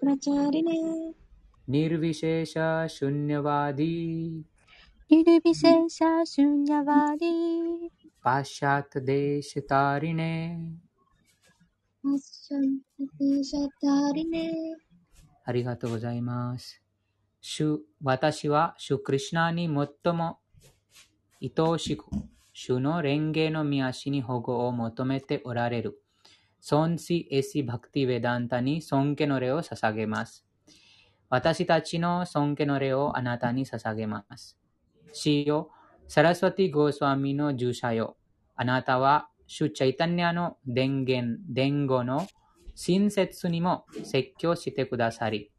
प्रचारिणे निर्विशेष शून्यवादी निर्विशेष शून्यवादी पाश्चात्य देश तारिणे パッションテシャタリネありがとうございます。主、私は主クリシュナに最も愛しく、主の蓮華の御足に保護を求めておられる。 孫子エシバクティベダンタに尊敬の礼を捧げます。私たちの尊敬の礼をあなたに捧げます。シよ、サラスワティ・ゴースワミの従者よ。あなたは主チャイタニアの伝言、伝語の親切にも説教してくださり、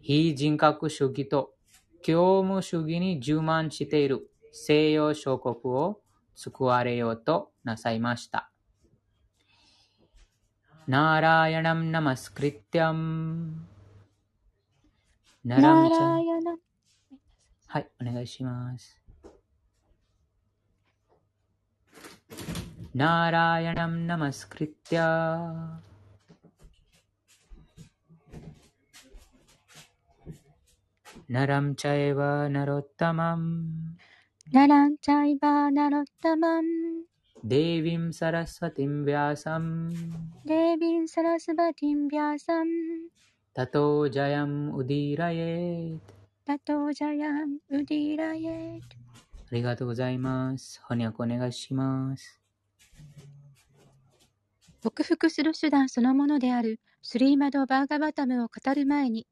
非人格主義と教務主義に充満している西洋諸国を救われようとなさいました。नारायणं नमस्कृत्यम् ならみちゃん。はい、お願いします。नारायणं नमस्कृत्य नरं चैव नरोत्तमम् नरं चैव नरोत्तमम् デーヴィムサラスワティンヴィアサム。 देवीं सरस्वतीं व्यासं タトージャヤムウディラエート。 ततो जयं उदीरयेत् ありがとうございます。翻訳お願いします。克服する手段そのものであるスリーマド・バーガバタムを語る前に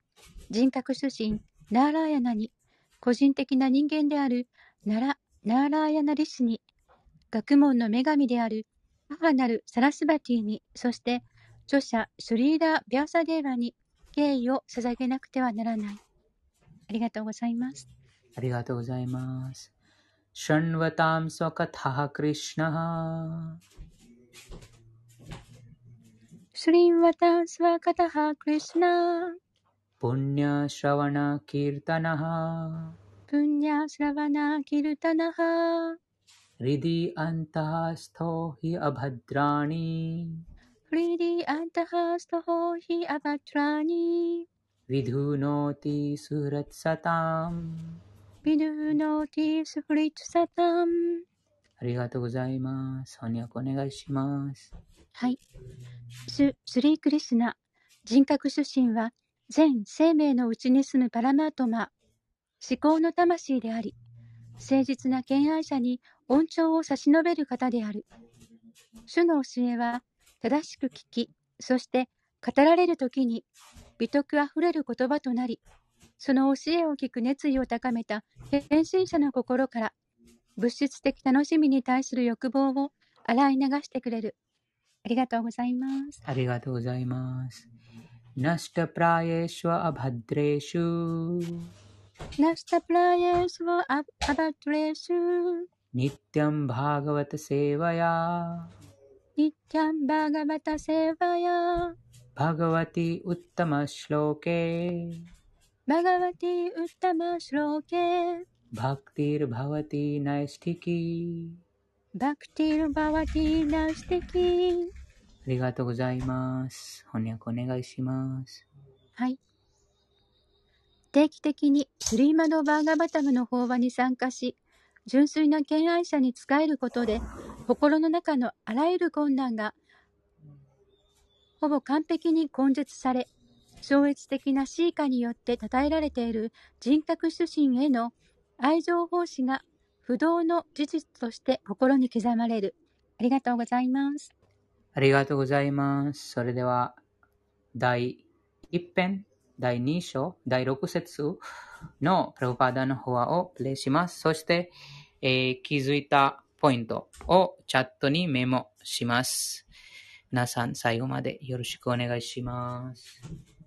人格主神ナーラーヤナに個人的な人間であるナラナーラーヤナリシに 学問の女神である母なるサラスバティにそして著者シュリーダー・ビャーサデーバに敬意を捧げなくてはならない。ありがとうございます。ありがとうございます。シャンワタムスワカタハクリシナśṛṇvatāṁ sva-kathāḥ kṛṣṇaḥ puṇya-śravaṇa-kīrtanaḥ puṇya-śravaṇa-kīrtanaḥ hṛdy antaḥ-stho hy abhadrāṇi hṛdy antaḥ-stho hy abhadrāṇi vidhunoti suhṛt satām vidhunoti suhṛt satāmありがとうございます。翻訳お願いします。はい。ススリークリスナ、人格出身は全生命のうちに住むパラマートマ、思考の魂であり、誠実な敬愛者に恩寵を差し伸べる方である。主の教えは正しく聞き、そして語られるときに美徳あふれる言葉となり、その教えを聞く熱意を高めた献身者の心から物質的楽しみに対する欲望を洗い流してくれる。ありがとうございます。ありがとうございます。ナシタプライエシュアアバドレーシュナスタプライエスをアアバトレーシュ、ニッティアンバーガワタセーバヤニッティャンバーガバタセーバヤ、バガワティウッタマシローケbhagavaty uttama-śloke、 bhaktir bhavati naiṣṭhikī bhaktir bhavati naiṣṭhikī。ありがとうございます。翻訳お願いします。はい。定期的にスリーマドバーガバタムの法話に参加し、純粋な敬愛者に仕えることで、心の中のあらゆる困難が、ほぼ完璧に根絶され、超越的なシーカによって称えられている人格主神への愛情奉仕が不動の事実として心に刻まれる。ありがとうございます。ありがとうございます。それでは、第1編、第2章、第6節のプラパダの話をプレイします。そして、えー気づいたポイントをチャットにメモします。皆さん、最後までよろしくお願いします。「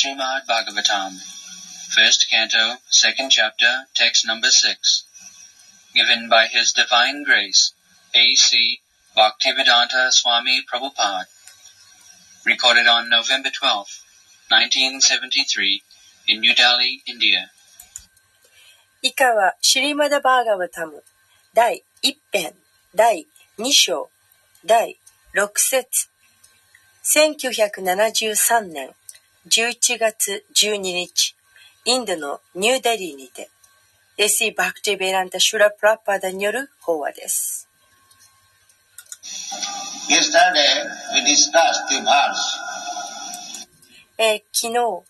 Srimad Bhagavatam, first canto, second chapter, text number six, given by His Divine Grace, A.C. Bhaktivedanta Swami Prabhupada, recorded on November 12, 1973, in New Delhi, India. 以下はシリマダ・バーガバタム第1編第2章第6節1973年 11月12日、インドのニューデリーにて、レシ・バクティ・ベランタ・シュラ・プラパダによる法話です。えー、昨日、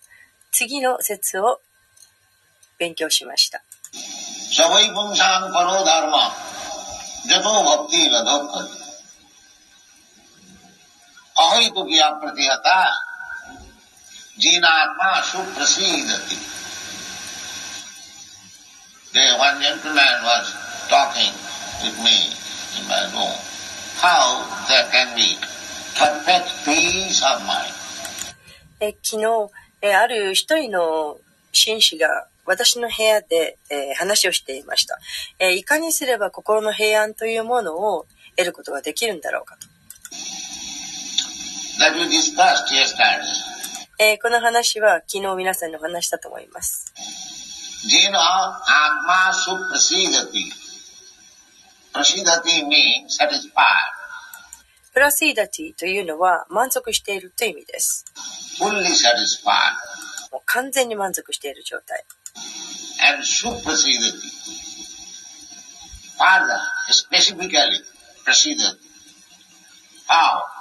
次の説を勉強しました。ア Jnanatma suprasedati. There one gentleman was talking with me in my room, how there can be perfect peace of mind. え昨日え、ある一人の紳士が私の部屋で、えー、話をしていました、えー。いかにすれば心の平安というものを得ることができるんだろうかと。That we discussed yesterday. え、この話は昨日皆さんの話だと思います。プラシーダティというのは満足しているという意味です。もう完全に満足している状態。Father, specifically, proceeded. How?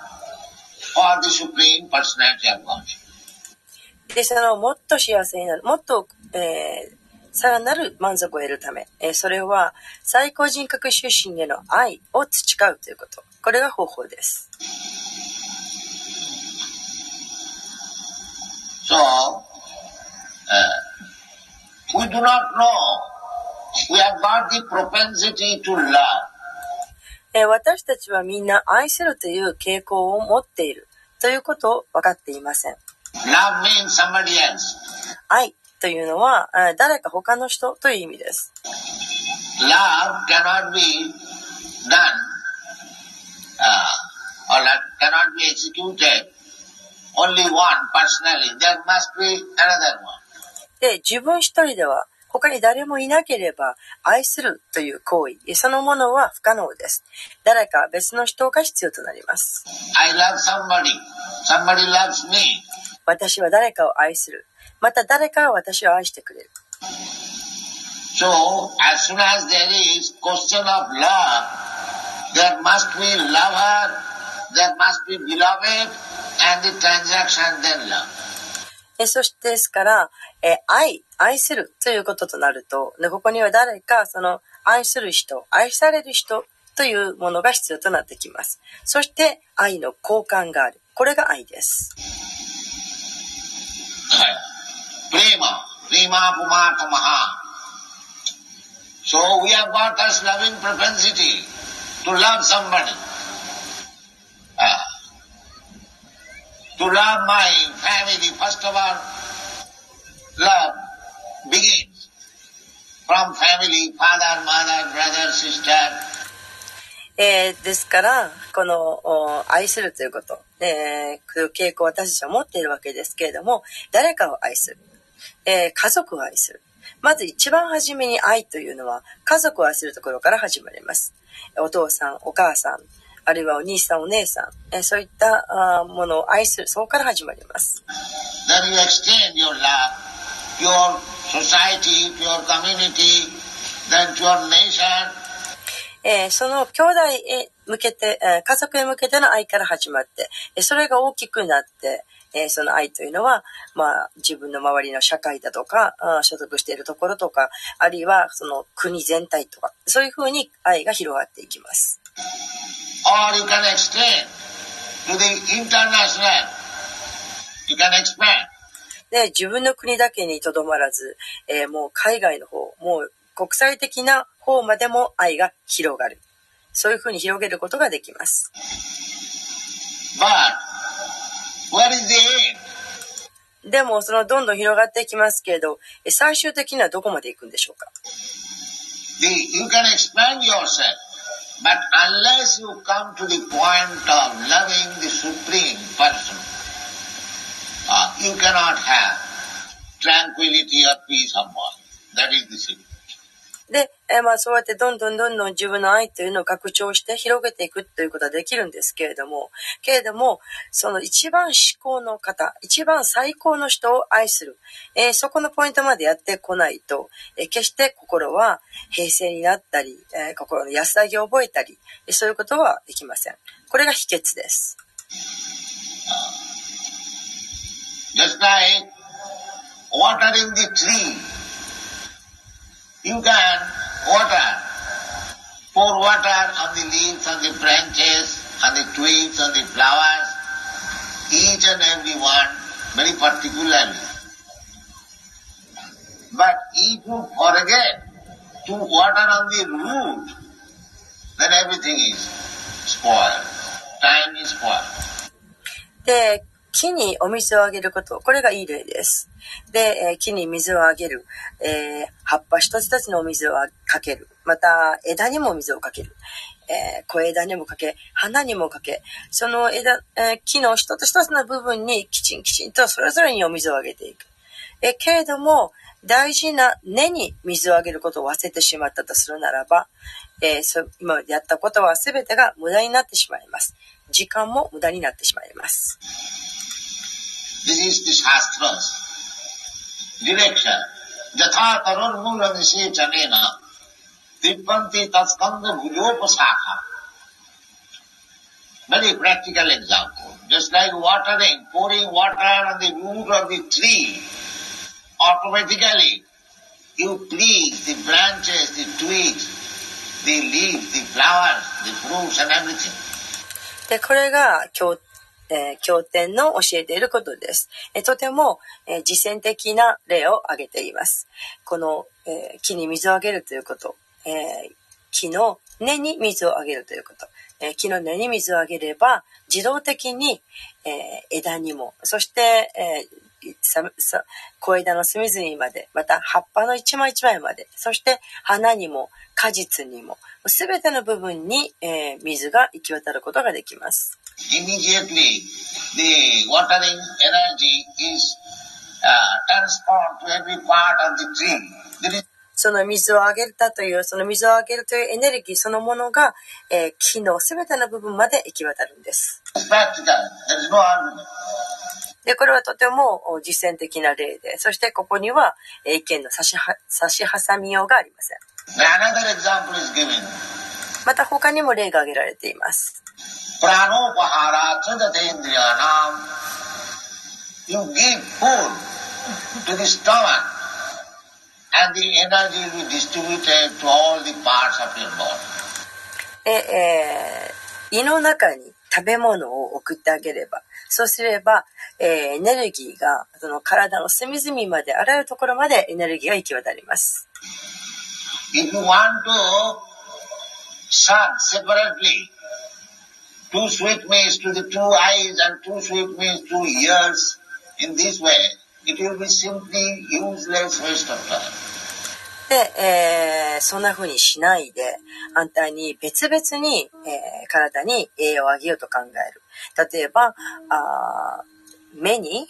for the Supreme Personality of Godhead. で、そのもっと幸せになる、もっと、えーさらなる満足を得るため、えーそれは最高人格出身への愛を培うということ。これが方法です。So, uh, we do not know. We have got the propensity to love. えー私たちはみんな愛するという傾向を持っているということを分かっていません。愛というのは、えー誰か他の人という意味です。Love cannot be done uh, or cannot be executed only one personally. There must be another one. で、自分一人では他に誰もいなければ愛するという行為そのものは不可能です。誰か別の人が必要となります。I love somebody. Somebody loves me. 私は誰かを愛する。また誰かが私を愛してくれる。So, as soon as there is question of love, there must be lover, there must be beloved, and the transaction then love. えそしてですから、え愛、愛するということとなると、でここには誰かその愛する人、愛される人というものが必要となってきます。そして愛の交換がある。これが愛です。Prema, prima pumatamaha. So we have got this loving propensity to love somebody. Ah. To love my family, first of all, love begins from family, father, mother, brother, sister, えーですから、このお愛するということ、えー、こういう傾向を私たちは持っているわけですけれども、誰かを愛する、えー家族を愛する。まず一番初めに愛というのは家族を愛するところから始まります。お父さん、お母さん、あるいはお兄さん、お姉さん、えーそういったあーものを愛する、そこから始まります。then you extend your love to your society, to your community, then to your nation, えーその兄弟へ向けて、えー家族へ向けての愛から始まって、えーそれが大きくなって、えーその愛というのは、まあ、自分の周りの社会だとか、あー所属しているところとか、あるいはその国全体とか、そういうふうに愛が広がっていきます。Or you can extend to the international. You can expand. で、自分の国だけにとどまらず、えーもう海外の方、もう国際的な方までも愛が広がる。そういうふうに広げることができます。But? でも、そのどんどん広がっていきますけれど、え最終的にはどこまで行くんでしょうか？The, but unless you come to the point of loving the Supreme Person, uh, you cannot have tranquility or peace of mind. That is the secret. えまあそうやってどんどんどんどん自分の愛というのを拡張して広げていくということはできるんですけれども、けれども、その一番至高の方、一番最高の人を愛する、えーそこのポイントまでやってこないと、えー決して心は平静になったり、えー心の安らぎを覚えたり、そういうことはできません。これが秘訣です。Just like water in the tree. You can water, pour water on the leaves, on the branches, on the twigs, on the flowers, each and every one very particularly. But if you forget to water on the root, then everything is spoiled. Time is spoiled. で、木にお水をあげること、これがいい例です。で、え木に水をあげる、えー葉っぱ一つ一つのお水をかける。また、枝にも水をかける。えー小枝にもかけ、花にもかけ、その枝、えー木の一つ一つの部分にきちんきちんとそれぞれにお水をあげていく。えけれども、大事な根に水をあげることを忘れてしまったとするならば、えーそ今やったことは全てが無駄になってしまいます。時間も無駄になってしまいます。This is the Shastra's direction. Jatha tarun mula nisechanena tippanti tatskanda bhujopasakha. Very practical example. Just like watering, pouring water on the root of the tree, automatically you please the branches, the twigs, the leaves, the flowers, the fruits and everything. で、これが経、 えー経典の教えていることです。えとても、え実践的な例を挙げています。この、え木に水をあげるということ、え木の根に水をあげるということ、え木の根に水をあげれば、自動的に、え枝にも、そして、えさ小枝の隅々まで、また葉っぱの一枚一枚まで、そして花にも果実にも、すべての部分に、え水が行き渡ることができます。その水をあげたというその水をあげるというエネルギーそのものが、えー、木の全ての部分まで行き渡るんです。でこれはとても実践的な例でそしてここには意見の差し,差し挟みようがありません。また他にも例が挙げられています。え、え、胃の中に食べ物を送ってあげれば、そうすれば、えー、エネルギーが、その体の隅々まで、あらゆるところまでエネルギーが行き渡ります。Serve separately, two sweetmeats to the two eyes and two sweetmeats to ears in this way, it will be simply useless waste of time. で、えーそんな風にしないで、反対に別々に、えー体に栄養をあげようと考える。例えば、あ目に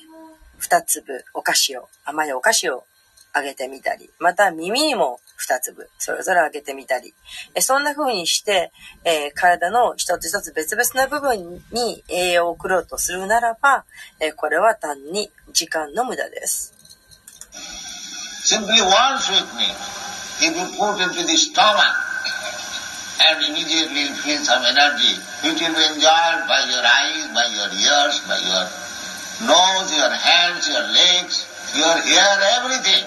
2粒お菓子を、甘いお菓子をあげてみたり、また耳にも2粒それぞれあげてみたり、えそんな風にして、えー体の一つ一つ別々な部分に栄養を送ろうとするならば、えーこれは単に時間の無駄です。Simply one sweetmeat, if you put into the stomach, and immediately you feel some energy, which will be enjoyed by your eyes, by your ears, by your nose, your hands, your legs, your hair, everything.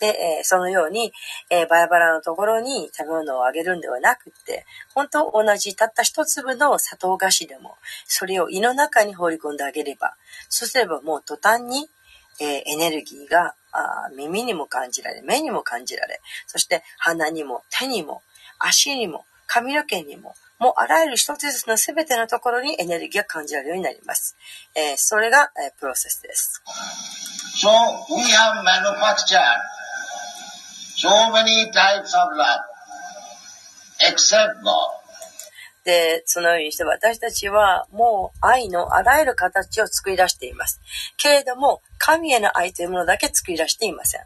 で、えーそのように、えーバラバラのところに食べ物をあげるんではなくって、本当同じたった一粒の砂糖菓子でも、それを胃の中に放り込んであげれば、そうすればもう途端に、えーエネルギーがあ耳にも感じられ、目にも感じられ、そして鼻にも手にも足にも髪の毛にも、もうあらゆる一つずつの全てのところにエネルギーが感じられるようになります。えーそれが、えープロセスです。So we have manufactured so many types of love except God. で、そのようにして私たちはもう愛のあらゆる形を作り出しています。けれども、神への愛というものだけ作り出していません。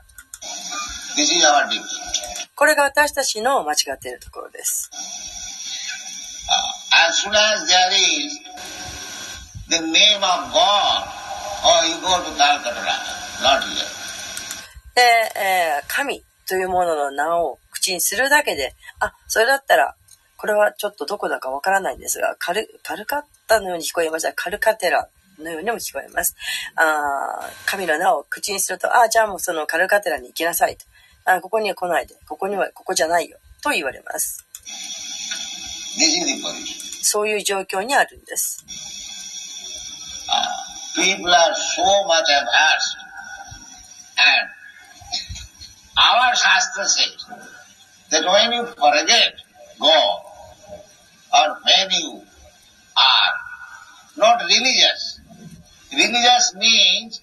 これが私たちの間違っているところです。Uh, as で、えー神というものの名を口にするだけで、あ、それだったら、これはちょっとどこだかわからないんですが、カル、カルカッタのように聞こえました。カルカテラのようにも聞こえます。あー神の名を口にすると、あ、じゃあもうそのカルカテラに行きなさいと。あ、ここには来ないで。ここには、ここじゃないよ。と言われます。そういう状況にあるんです。Uh, people are so much averse. And our Shastra says that when you forget God, or when you are not religious, religious means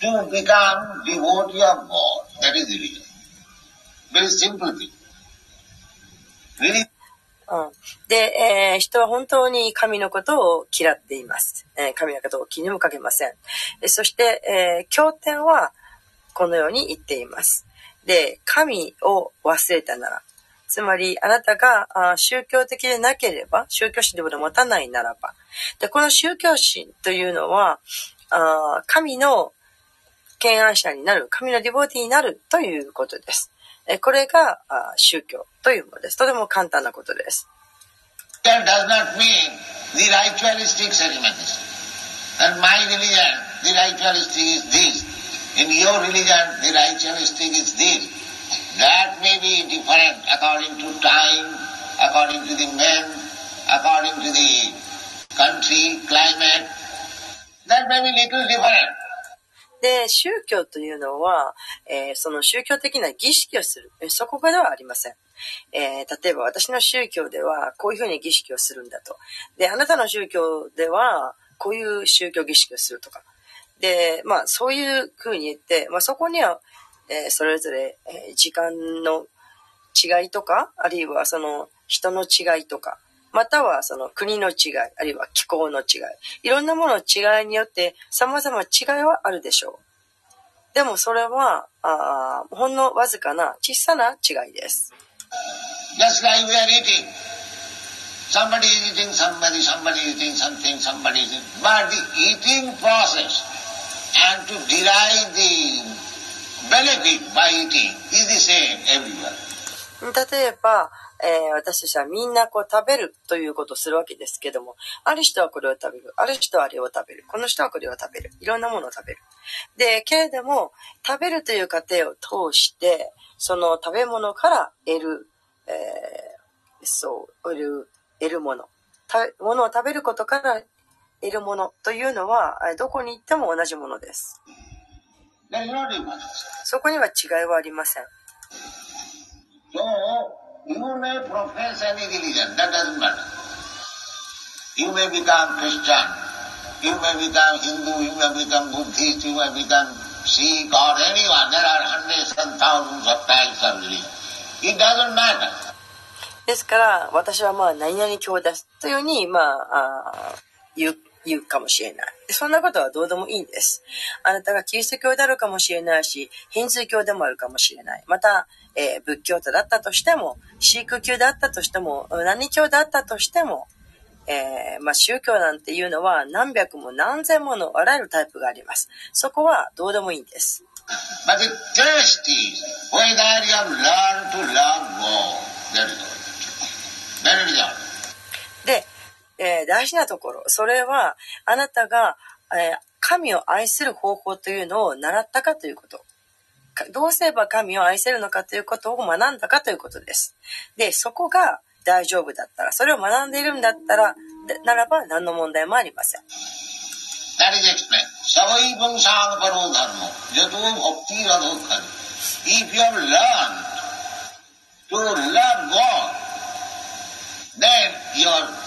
to become devotee of God. That is religion. Very simple thing. Really, うん、で、えー人は本当に神のことを嫌っています。えー神のことを気にもかけません。そして、えー経典はこのように言っています。で、神を忘れたなら、つまりあなたが宗教的でなければ、宗教心でも持たないならば、で、この宗教心というのは、あ神の敬愛者になる、神のディボーティになるということです。えこれがあ宗教というものです。とても簡単なことです。That does not mean the ritualistic ceremonies. And my religion, the ritualistic is this. In your religion, the ritualistic is this. That may be different according to time, according to the men, according to the country, climate. That may be little different. で、宗教というのは、えーその宗教的な儀式をする。そこではありません。えー例えば私の宗教ではこういうふうに儀式をするんだと。で、あなたの宗教ではこういう宗教儀式をするとか。で、まあそういうふうに言って、まあそこには、えーそれぞれ、えー時間の違いとか、あるいはその人の違いとか、またはその国の違い、あるいは気候の違い、いろんなものの違いによって様々違いはあるでしょう。でもそれは、あほんのわずかな小さな違いです。Just like we are eating. Somebody is eating somebody, somebody is eating something, somebody is eating. But the eating process and to derive the benefit by eating is the same everywhere. 例えば、えー私たちはみんなこう食べるということをするわけですけども、ある人はこれを食べる、ある人はあれを食べる、この人はこれを食べる、いろんなものを食べる。で、けれども、食べるという過程を通して、その食べ物から得る、えーそう、得る、得るもの。食べ、ものを食べることからいるものというのは、どこに行っても同じものです。そこには違いはありません。ですから私はまあ何々教ですというふうにまあ,あ言う。言うかもしれない。そんなことはどうでもいいんです。あなたがキリスト教であるかもしれないし、ヒンズー教でもあるかもしれない。また、えー仏教徒だったとしても、シーク教であったとしても、何教であったとしても、えーまあ、宗教なんていうのは何百も何千ものあらゆるタイプがあります。そこはどうでもいいんです。But the test is whether you have learned to love God. That is all. That is all. えー大事なところ、それは、あなたが、えー神を愛する方法というのを習ったかということ。どうすれば神を愛せるのかということを学んだかということです。で、そこが大丈夫だったら、それを学んでいるんだったら、ならば何の問題もありません。That is explained. Savai pangsang paro dharma. Jato bhakti radhokkari. If you have learned to love God, then your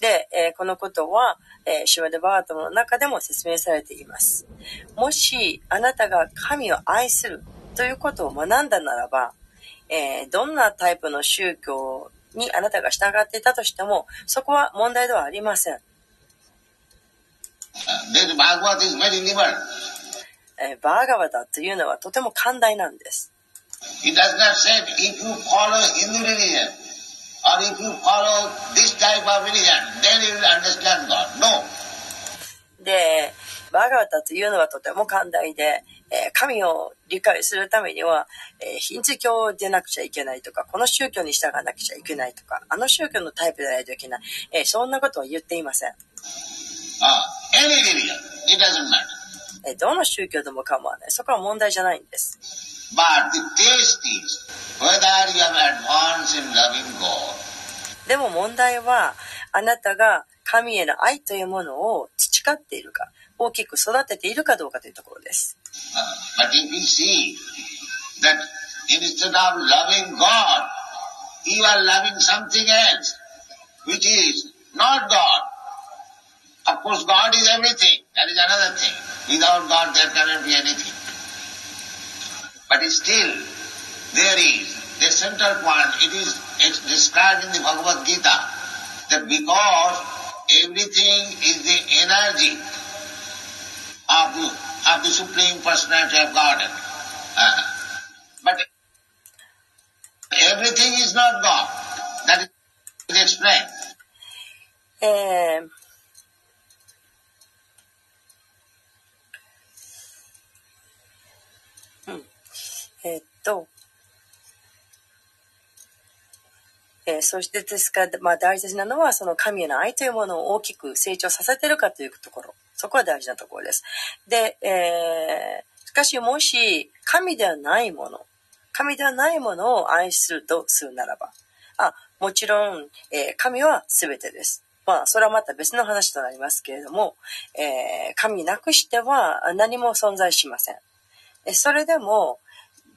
で、えーこのことは、えーシュワデバートの中でも説明されています。もし、あなたが神を愛するということを学んだならば、えーどんなタイプの宗教にあなたが従っていたとしても、そこは問題ではありません。Uh. えーバーガバダというのはとても寛大なんです。It does not say if you follow Hindu religion or if you follow this type of religion, then you will understand God. No. で、バーガバダというのはとても寛大で、えー神を理解するためには、えーヒンズー教でなくちゃいけないとか、この宗教に従わなくちゃいけないとか、あの宗教のタイプでないといけない、えーそんなことは言っていません。Uh, any religion, it doesn't matter. えーどの宗教でも構わない。そこは問題じゃないんです。But the test is whether you have advanced in loving God. でも問題は、あなたが神への愛というものを培っているか、大きく育てているかどうかというところです。Uh, but if we see that instead of loving God, you are loving something else, which is not God. Of course, God is everything. That is another thing. Without God, there cannot be anything. But still, there is the central point. It is described in the Bhagavad Gita that because everything is the energy of the, of the Supreme Personality of Godhead. Uh, but everything is not God. That is explained. えと、えーそしてですから、まあ、大事なのは、その神への愛というものを大きく成長させてるかというところ。そこは大事なところです。で、えーしかし、もし、神ではないもの、神ではないものを愛するとするならば、あ、もちろん、えー神は全てです。まあ、それはまた別の話となりますけれども、えー神なくしては何も存在しません。それでも、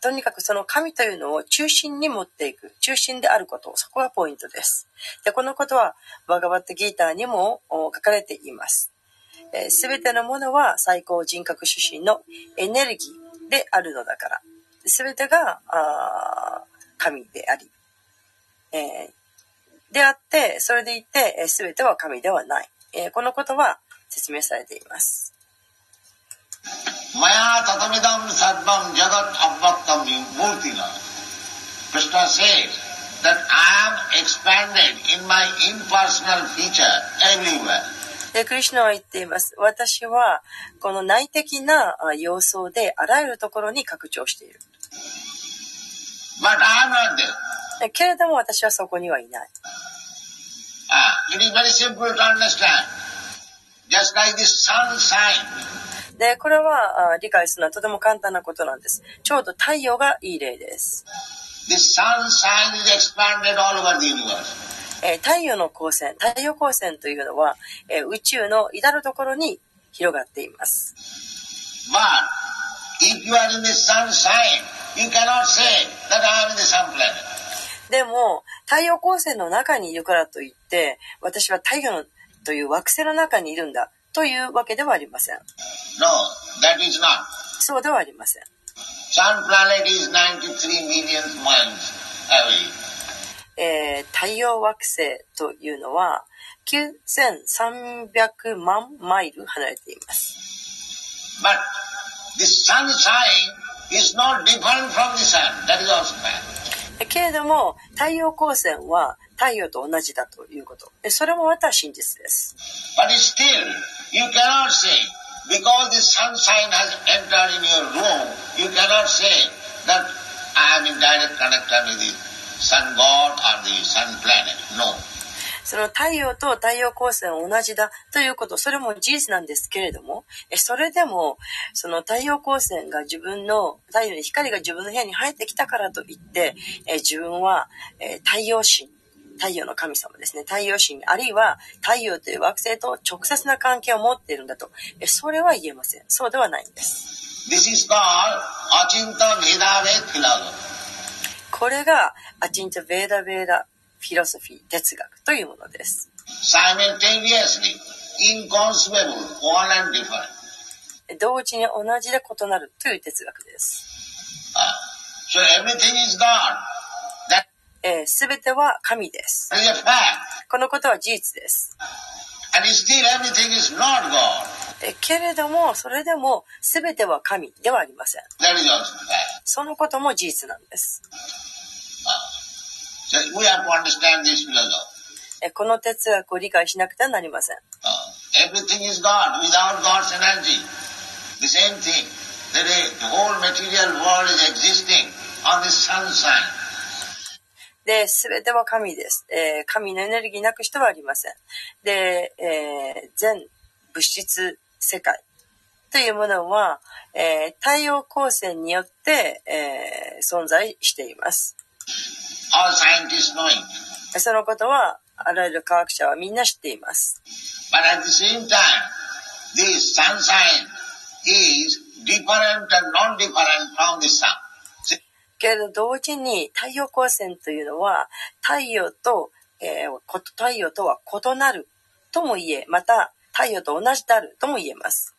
とにかくその神というのを中心に持っていく、中心であること、そこがポイントです。で、このことは、バガバットギーターにも書かれています。すべてのものは最高人格出身のエネルギーであるのだから。すべてがあ神であり、えーであって、それでいて、すべては神ではない。えーこのことは説明されています。Maya tatamidam sarvam jagat abhaktam murtina. Krishna says that I am expanded in my impersonal feature everywhere. で、クリシュナは言っています。私は、この内的なあ様相であらゆるところに拡張している。けれども私はそこにはいない。Ah, it is very simple to understand. Just like the sun shines, でで、これはあ理解するのはとても簡単なことなんです。ちょうど太陽がいい例です。The sunshine is expanded all over the universe. えー太陽の光線、太陽光線というのは、えー宇宙の至るところに広がっています。But if you are in the sunshine, you cannot say that I am in the sun planet. でも、太陽光線の中にいるからといって、私は太陽のという惑星の中にいるんだというわけではありません。No, that そうではありません。Sun planet is 93 million miles え、太陽惑星というのは9300万マイル離れています。けれども太陽光線は太陽と同じだということ。それもまた真実です。その太陽と太陽光線は同じだということ、それも事実なんですけれども、それでも、その太陽光線が自分の、太陽に光が自分の部屋に入ってきたからといって、自分は太陽神太陽の神様ですね、太陽神、あるいは太陽という惑星と直接な関係を持っているんだと、えそれは言えません。そうではないんです。This is called. これが、アチンチャ・ベーダ・ベーダ・フィロソフィー、哲学というものです。Simultaneously, inconceivable, one and different. 同時に同じで異なるという哲学です。Ah, so everything is God. えー、全ては神です。このことは事実です。けれども、それでも全ては神ではありません。そのことも事実なんです。この哲学を理解しなくてはなりません。The whole material world is existing on this sunshine. で、すべては神です。えー神のエネルギーなくしてはありません。で、えー全物質世界というものは、えー太陽光線によって、えー存在しています。そのことは、あらゆる科学者はみんな知っています。But at the same time, the sunshine is different and non-different from the sun. けれど同時に太陽光線というのは太陽と、えー、太陽とは異なるとも言えまた太陽と同じであるとも言えます。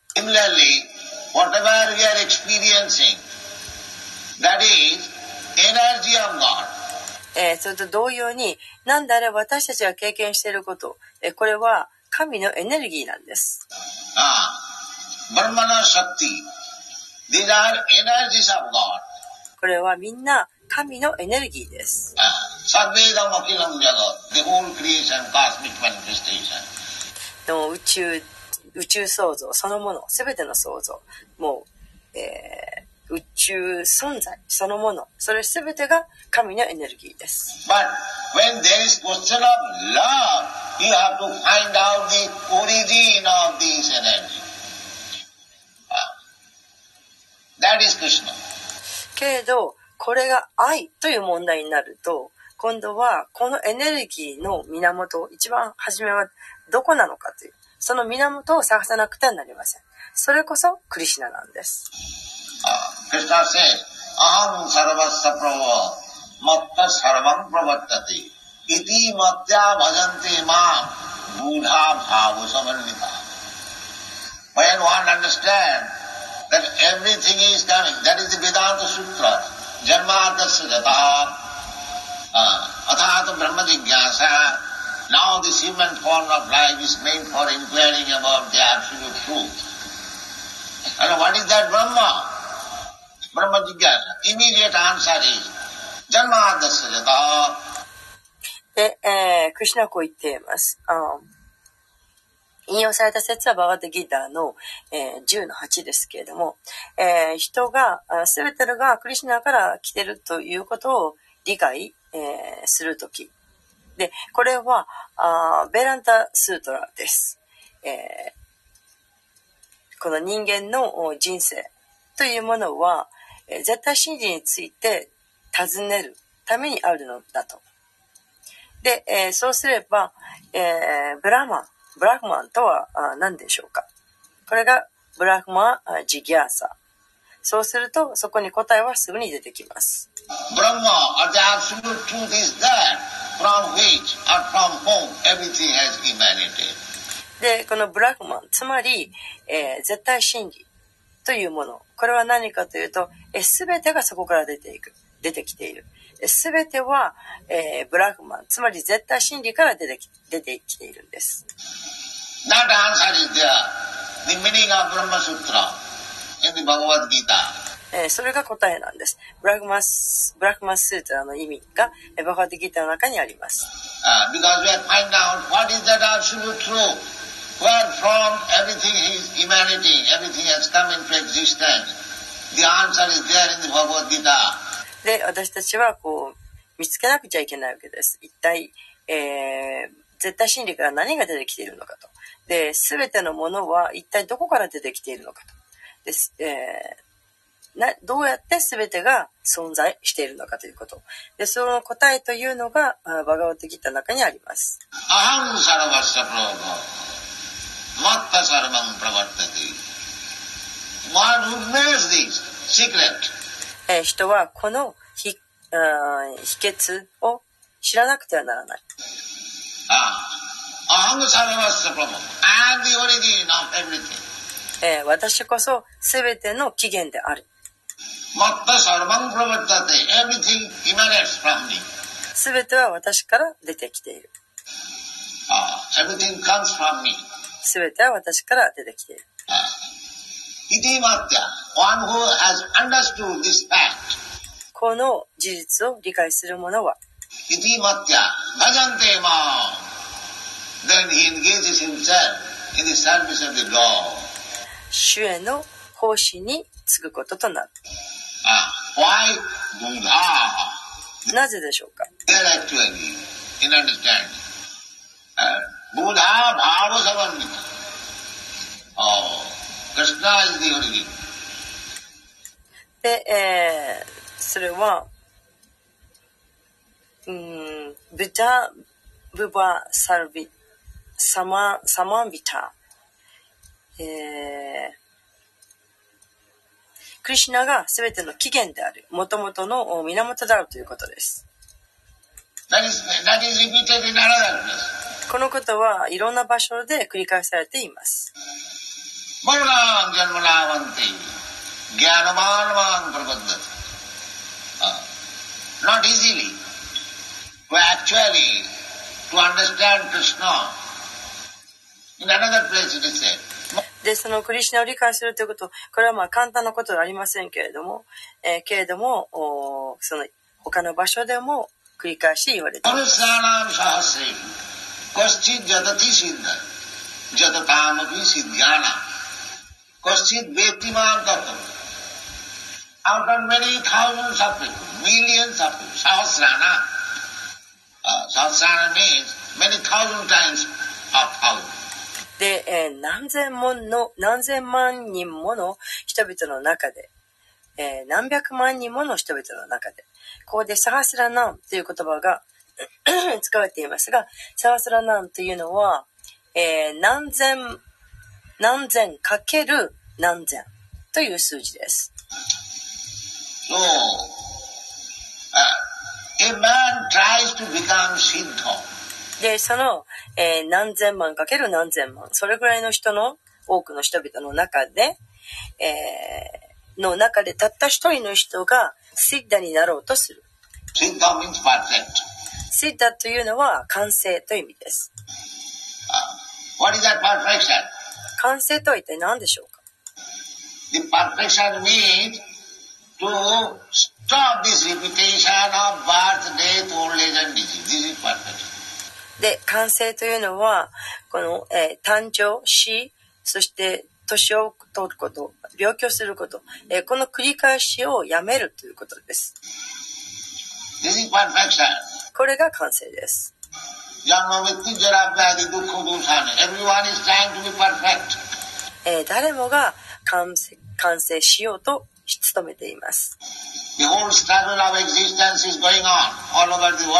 えー、それと同様に何であれ私たちが経験していること、えー、これは神のエネルギーなんです。ああ、ブルマナシャティ。These are energies of God. これはみんな神のエネルギーです。Ah. の宇宙、宇宙創造そのもの、すべての創造、もう、えー宇宙存在そのもの、それすべてが神のエネルギーです。But when there is question of love, you have to find out the origin of this energy. Ah, That is Krishna. けれどこれが愛という問題になると今度はこのエネルギーの源一番初めはどこなのかというその源を探さなくてはなりません。それこそクリシナなんです。クリシナ先 ahaṁ sarvasya prabhavo mattaḥ sarvaṁ pravartate iti matvā bhajante māṁ budhā bhāva-samanvitāḥ。that everything is coming, that is the Vedanta Sutra, Janmatasya jataha, uh, athata brahma jigyasa, now this human form of life is meant for inquiring about the absolute truth. And what is that Brahma? Brahma Jigyasa. Immediate answer is Janmadasya jata. で、えー、クリシナはこう言っています。あ 引用された説はバガッドギターの、えー10の8ですけれども、えー人が、すべてがクリシナから来てるということを理解、えーするとき。で、これは、あーベランタスートラです。えーこの人間の人生というものは、えー絶対真理について尋ねるためにあるのだと。で、えーそうすれば、えーブラマン、ブラフマンとはあ何でしょうか？これがブラフマンあジギャーサ。そうすると、そこに答えはすぐに出てきます。Brahma or the absolute truth is that from which or from whom everything has emanated. で、このブラフマン、つまり、えー絶対真理というもの。これは何かというと、すべてがそこから出ていく、出てきている。すべては、えーブラフマン、つまり絶対真理から出てき出てきているんです。That answer is there. The meaning of Brahma Sutra in the Bhagavad Gita. えーそれが答えなんです。ブラフマス、ブラフマスートラの意味が、えーバガディギターの中にあります。Uh, because we find out what is that absolute truth, where from everything is emanating, everything has come into existence. The answer is there in the Bhagavad Gita. で、私たちはこう、見つけなくちゃいけないわけです。一体、えー絶対真理から何が出てきているのかと。で、すべてのものは一体どこから出てきているのかと。です。えーな、どうやってすべてが存在しているのかということ。で、その答えというのが、あバガワッドギタの中にあります。Aham sarvasya prabhu. Matta sarvam pravartati. One who knows this secret え、人はこのひ、うん、秘訣を知らなくてはならない。私こそ全ての起源である。全ては私から出てきている。全ては私から出てきている。この事実を理解する者は、Iti matya. Bhajante ma. Then he engages himself in the service of the Lord. 主への奉仕に継ぐこととなる。Ah? なぜでしょうか in understanding. Uh, Buddha bhava samannita. Oh, で、えーそれは、うーん、ブタ、ブバ、サルビ、サマ、サマンビタ。えークリシュナが全ての起源である、元々の源であるということです。このことはいろんな場所で繰り返されています。மனுலாவன் ஜன்மனாவன் தெய்வி ஜானமானவான் பிரபந்தது not easily actually to understand Krishna in another place it is で、そのクリシナを理解するということ、これはまあ簡単なことはありませんけれども、えー、けれども、おその他の場所でも繰り返し言われています。Kwaschit vetiman tatam. Out of many thousands of people, millions of people, sahasrana. Uh, sahasrana means many thousand times of thousand. で、えー何千もの、何千万人もの人々の中で、えー何百万人もの人々の中で、ここでサハスラナンという言葉が使われていますが、サハスラナンというのは、えー何千、何千かける何千という数字です。So, uh, a man tries to become siddha. で、その、えー何千万かける何千万、それぐらいの人の、多くの人々の中で、えーの中でたった一人の人がシッダになろうとする。Siddha means perfect. シッダというのは完成という意味です。Uh, what is that perfection? 完成とは一体何でしょうか The perfection means to stop this repetition of birth, death, old age and disease. This is perfection. で、完成というのは、この、えー誕生、死、そして年を取ること、病気をすること、えーこの繰り返しをやめるということです。This is perfection. これが完成です。Janma mrityu jara vyadi dukkha dosana. Everyone is trying to be perfect. えー誰もが完成完成しようと努めています。The whole struggle of existence is going on all over the world.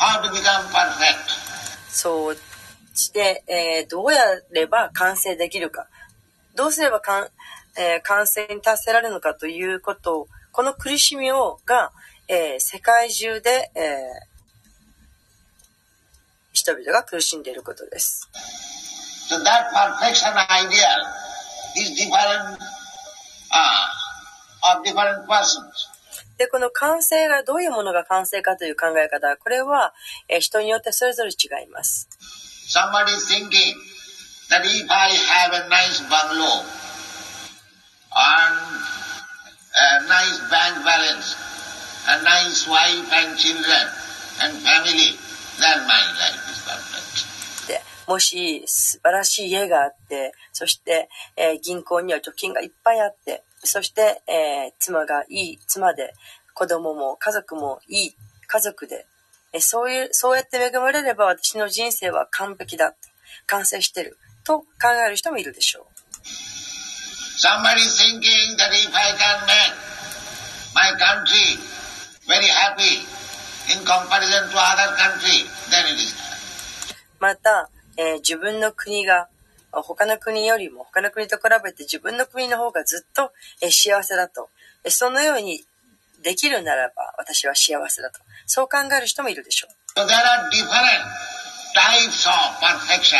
How to become perfect? そうして、えーどうやれば完成できるか、どうすればかん、えー完成に達せられるのかということを、この苦しみをが、えー世界中で、えー人々が苦しんでいることです。So that perfection ideal is different uh, of different persons. で、この完成がどういうものが完成かという考え方、これは、えー人によってそれぞれ違います。Somebody thinking that if I have a nice bungalow and a nice bank balance, a nice wife and children and family, でもし素晴らしい家があって、そして、えー銀行には貯金がいっぱいあって、そして、えー妻がいい妻で、子供も家族もいい家族で、えーそういう、そうやって恵まれれば私の人生は完璧だ、完成してる、と考える人もいるでしょう。Somebody's thinking that if I can make my country very happy また、えー自分の国が他の国よりも他の国と比べて自分の国の方がずっと、えー幸せだと、えーそのようにできるならば私は幸せだと。そう考える人もいるでしょ So there are different types of perfection.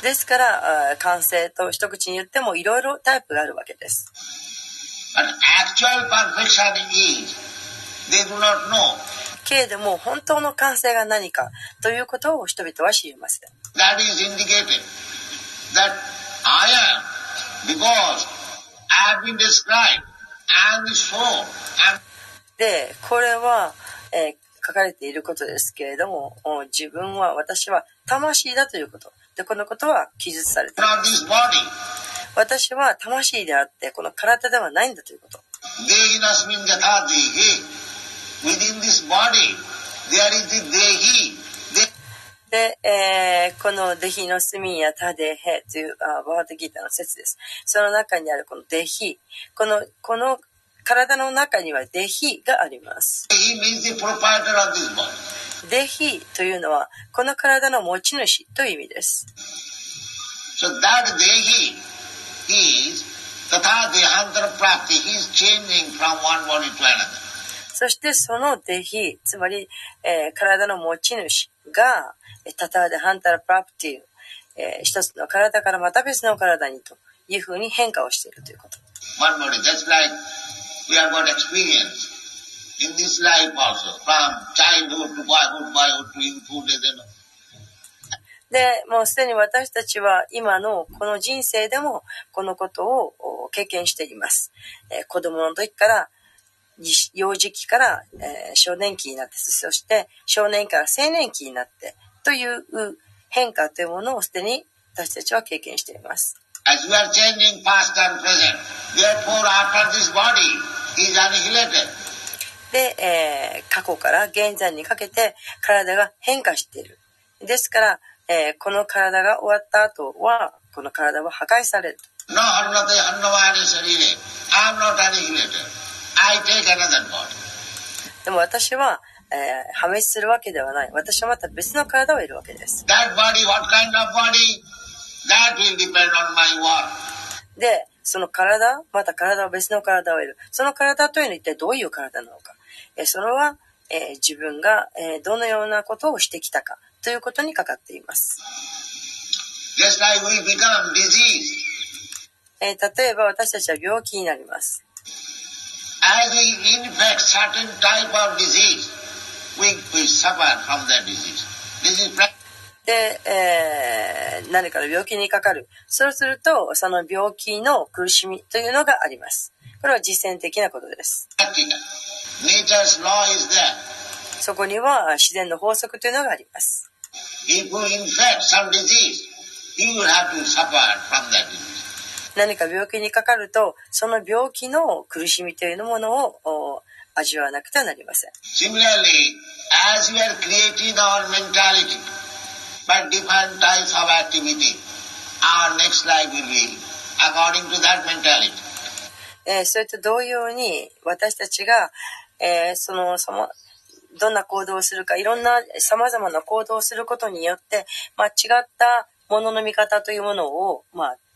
うですから完成と一口に言ってもいろいろタイプがあるわけですけれども本当の完成が何かということを人々は知りません。で、これは、え、書かれていることですけれども自分は私は魂だということ。で、このことは記述されて。私は魂であってこの体ではないんだということ。で、えー、この「デヒのスミやタデヘ」というあーバーデギターの説です。その中にあるこの「デヒ」この。この体の中には「デヒ」があります。「デヒ」というのはこの体の持ち主という意味です。So that dehi is, tatha dehantara prati, he is changing from one body to another. そしてそのデヒ、つまり、えー体の持ち主が、えータターでハンタラプラプティ、えー一つの体からまた別の体にというふうに変化をしているということ。One body, just like we have going to experience in this life also, from childhood to boyhood, boyhood to youthhood, you know. で、もうすでに私たちは今のこの人生でもこのことを経験しています。えー子供の時から、幼児期から、えー少年期になって、そして少年から青年期になってという変化というものをすでに私たちは経験しています。As we are changing past and present, therefore after this body is annihilated. で、えー過去から現在にかけて体が変化している。ですから、えーこの体が終わった後は、この体は破壊される。No harnate hannavani sarire. I am not annihilated. I take another body. でも私は、えー破滅するわけではない。私はまた別の体を得るわけです。That body, what kind of body? That will depend on my work. で、その体、また体は別の体を得る。その体というのは一体どういう体なのか。えーそれは、えー自分が、えーどのようなことをしてきたかということにかかっています。Just like we become diseased. えー例えば私たちは病気になります。As we infect certain type of disease, we, we suffer from that disease. This is. で、えー何かの病気にかかる。そうすると、その病気の苦しみというのがあります。これは実践的なことです。そこには自然の法則というのがあります。If you infect some disease, you will have to suffer from that disease. 何か病気にかかるとその病気の苦しみというものを味わわなくてはなりません。それと同様に私たちが、え、そのそのどんな行動をするかいろんなさまざまな行動をすることによって、まあ、違ったものの見方というものを、まあ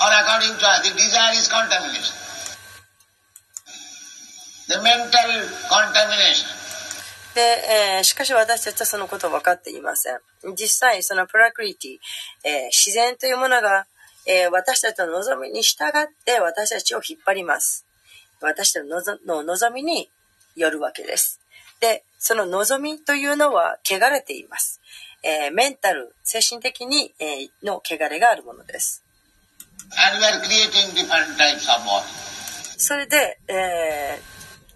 or according to the desire is contamination. The mental contamination. で、えーしかし私たちはそのことを分かっていません。実際、そのプラクリティ、えー自然というものが、えー私たちの望みに従って私たちを引っ張ります。私たちのの望みによるわけです。で、その望みというのは汚れています。えーメンタル、精神的に、えーの汚れがあるものです。それで、えー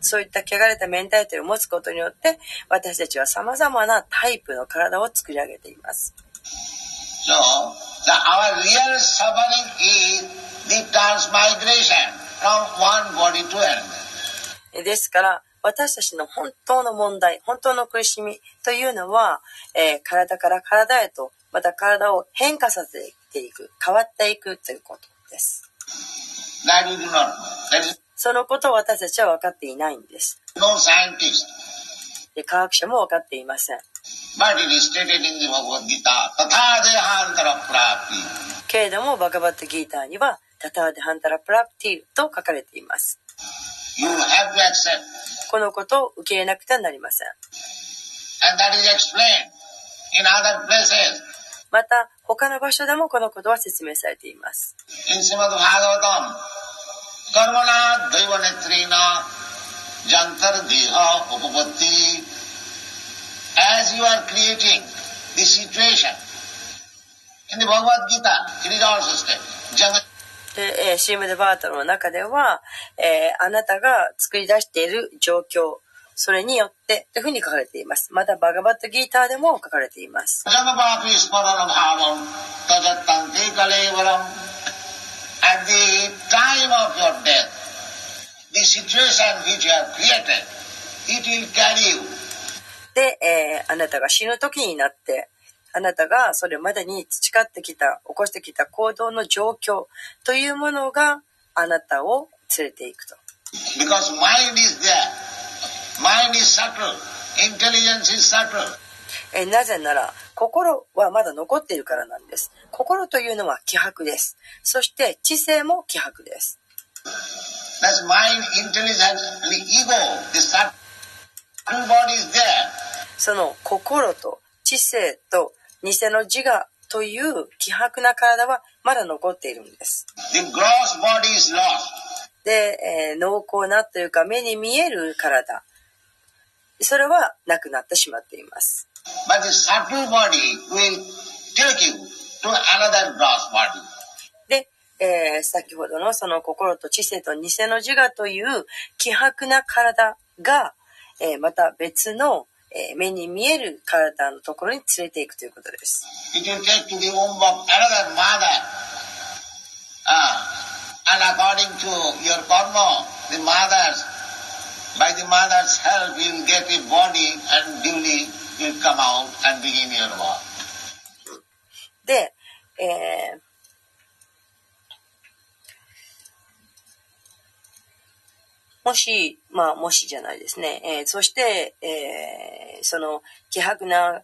そういった汚れたメンタリティを持つことによって、私たちは様々なタイプの体を作り上げています。So, the, our real suffering is the transmigration from one body to another. ですから、私たちの本当の問題、本当の苦しみというのは、えー体から体へと、また体を変化させていく、ていく変わっていくということです。そのことを私たちは分かっていないんです。科学者も分かっていません「けれどもバカバットギーター」には「タターデハンタラプラプティ」と書かれています。このことを受け入れなくてはなりません。また「他の場所でもこのことは説明されています。シームデバータの中では、あなたが作り出している状況それによってというふうに書かれています。またバガバットギーターでも書かれています。で、えー、あなたが死ぬ時になってあなたがそれまでに培ってきた起こしてきた行動の状況というものがあなたを連れていくと。えーなぜなら、心はまだ残っているからなんです。心というのは希薄です。そして知性も希薄です。その心と知性と偽の自我という希薄な体はまだ残っているんです。で、えー濃厚なというか目に見える体。それはなくなってしまっています。で、えー、先ほどのその心と知性と偽の自我という希薄な体が、えー、また別の、えー、目に見える体のところに連れていくということです。It by the mother's help, you'll get a body and duly will come out and begin your work. で、えーもし、まあ、もしじゃないですね。えーそして、えーその、希薄な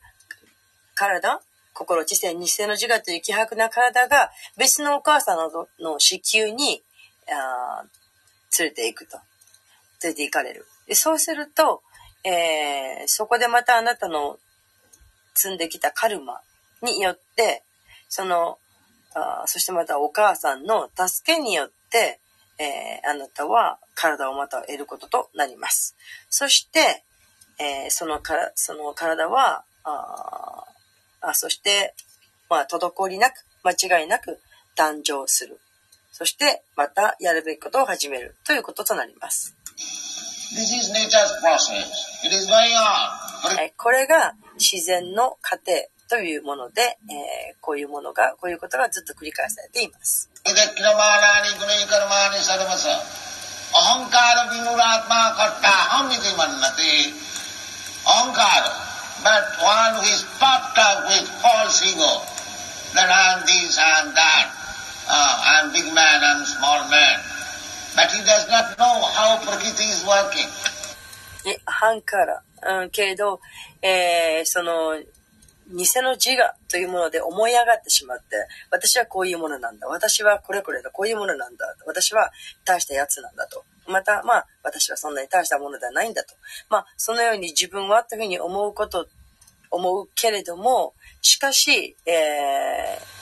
体、心、知性、偽の自我という希薄な体が別のお母さんのの子宮に、あ連れて行くと。連れて行かれる。でそうすると、えーそこでまたあなたの積んできたカルマによって、その、あそしてまたお母さんの助けによって、えーあなたは体をまた得ることとなります。そして、えーそのか、その体は、ああ、そして、まあ、滞りなく、間違いなく誕生する。そしてまたやるべきことを始めるということとなります。これが自然の過程というもので、こういうものが、こういうことがずっと繰り返されています。But he does not know how Prakriti is working. に、半から、うん、けれど、えーその、偽の自我というもので思い上がってしまって、私はこういうものなんだ。私はこれこれだ。こういうものなんだ。私は大したやつなんだと。また、まあ、私はそんなに大したものではないんだと。まあ、そのように自分はというふうに思うこと、思うけれども、しかし、えー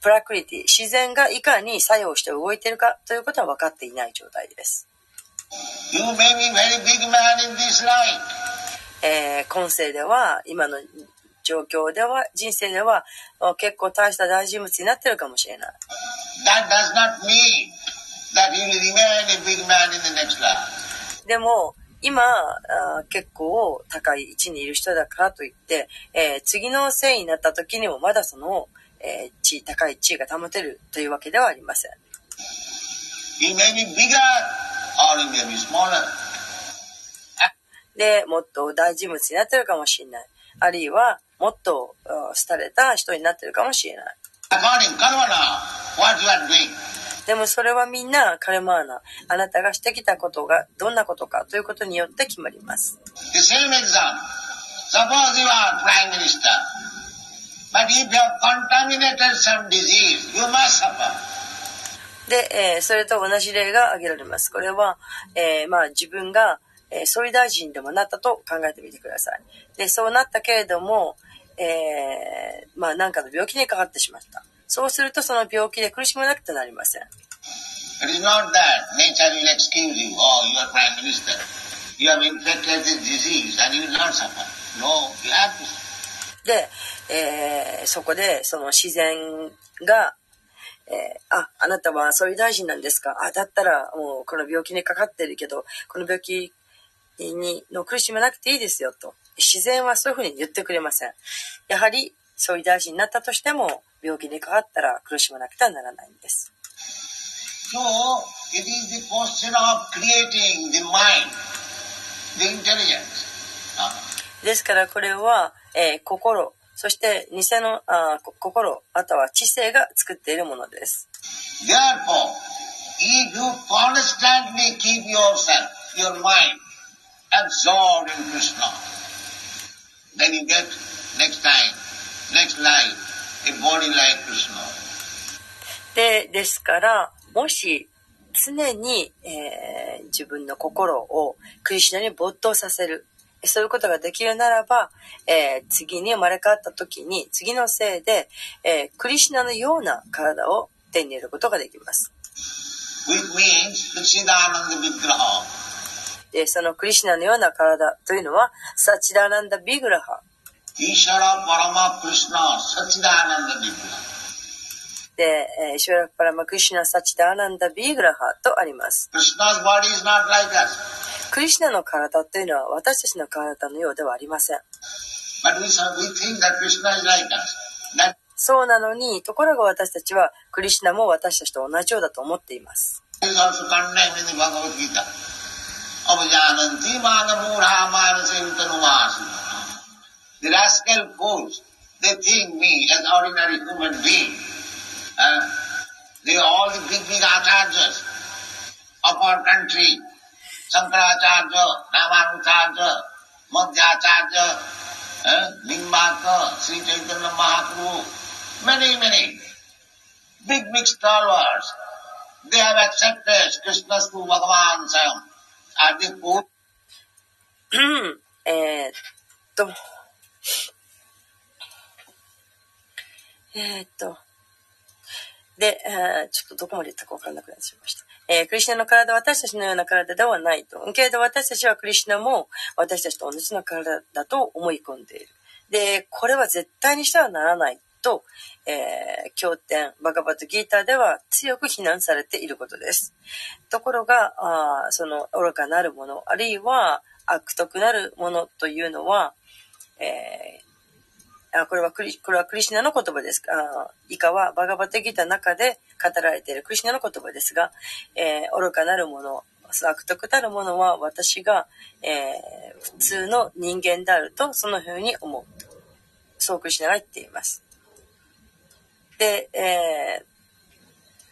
プラクリティ、自然がいかに作用して動いているかということは分かっていない状態です。You may be very big man in this life. えー今世では、今の状況では、人生では、あ結構大した大人物になってるかもしれない。That does not mean that you will remain a big man in the next life. でも、今、あ結構高い位置にいる人だからといって、えー次の世になった時にもまだその、えー地位、高い地位が保てるというわけではありません。で、もっと大人物になってるかもしれない。あるいは、もっと、あ廃れた人になってるかもしれない。でもそれはみんなカルマーナ。あなたがしてきたことがどんなことかということによって決まります。The same example. Suppose you are prime minister, で、え、それと同じ例が挙げられます。これは、え、まあ自分が、え、総理大臣でもなったと考えてみてください。で、そうなったけれども、え、まあ何かの病気にかかってしまった。そうするとその病気で苦しまなくてなりません。で、えーそこでその自然が、えーあ、あなたは総理大臣なんですか？あ、だったらもうこの病気にかかってるけど、この病気にの苦しめなくていいですよと。自然はそういうふうに言ってくれません。やはり総理大臣になったとしても、病気にかかったら苦しまなくてはならないんです。So, it is the question of creating the mind, the intelligence. Uh, ですからこれは、えー心、そして、偽のあ心、または知性が作っているものです。で、ですから、もし、常に、え、自分の心をクリシナに没頭させる。そういうことができるならば、えー次に生まれ変わった時に、次のせいで、えークリシュナのような体を手に入れることができます。で、そのクリシュナのような体というのは、サチダーナンダ・ビグラハ。Ishara Parama Krishna Sachidananda Vigraha. で、で、えー、しばからマクシナ・サチダ・アナンダ・ビーグラハとあります。クリシナの体というのは私たちの体のようではありません。そうなのに、ところが私たちはクリシナも私たちと同じようだと思っています。The rascal goes, the think me as ordinary human we. uh, the, all the big, big acharyas of our country, Shankaracharya, Ramanucharya, Madhyacharya, eh, uh, Sri Chaitanya Mahaprabhu, many, many big, big stalwarts, they have accepted Krishna to Bhagavan Are they poor? eh, to. Eh, to. で、えーちょっとどこまで言ったかわからなくなってしまいました。えークリシナの体は私たちのような体ではないと。けれど私たちはクリシナも私たちと同じの体だと思い込んでいる。で、これは絶対にしてはならないと、えー、経典、バガバトギーターでは強く非難されていることです。ところが、あその愚かなるもの、あるいは悪徳なるものというのは、えー、これはクリこれはクリシナの言葉ですあ以下はバガバットギタの中で語られているクリシナの言葉ですが、えー、愚かなるもの、悪徳たるものは私が、えー、普通の人間であるとそのふうに思う。そうクリシナが言っています。で、えー、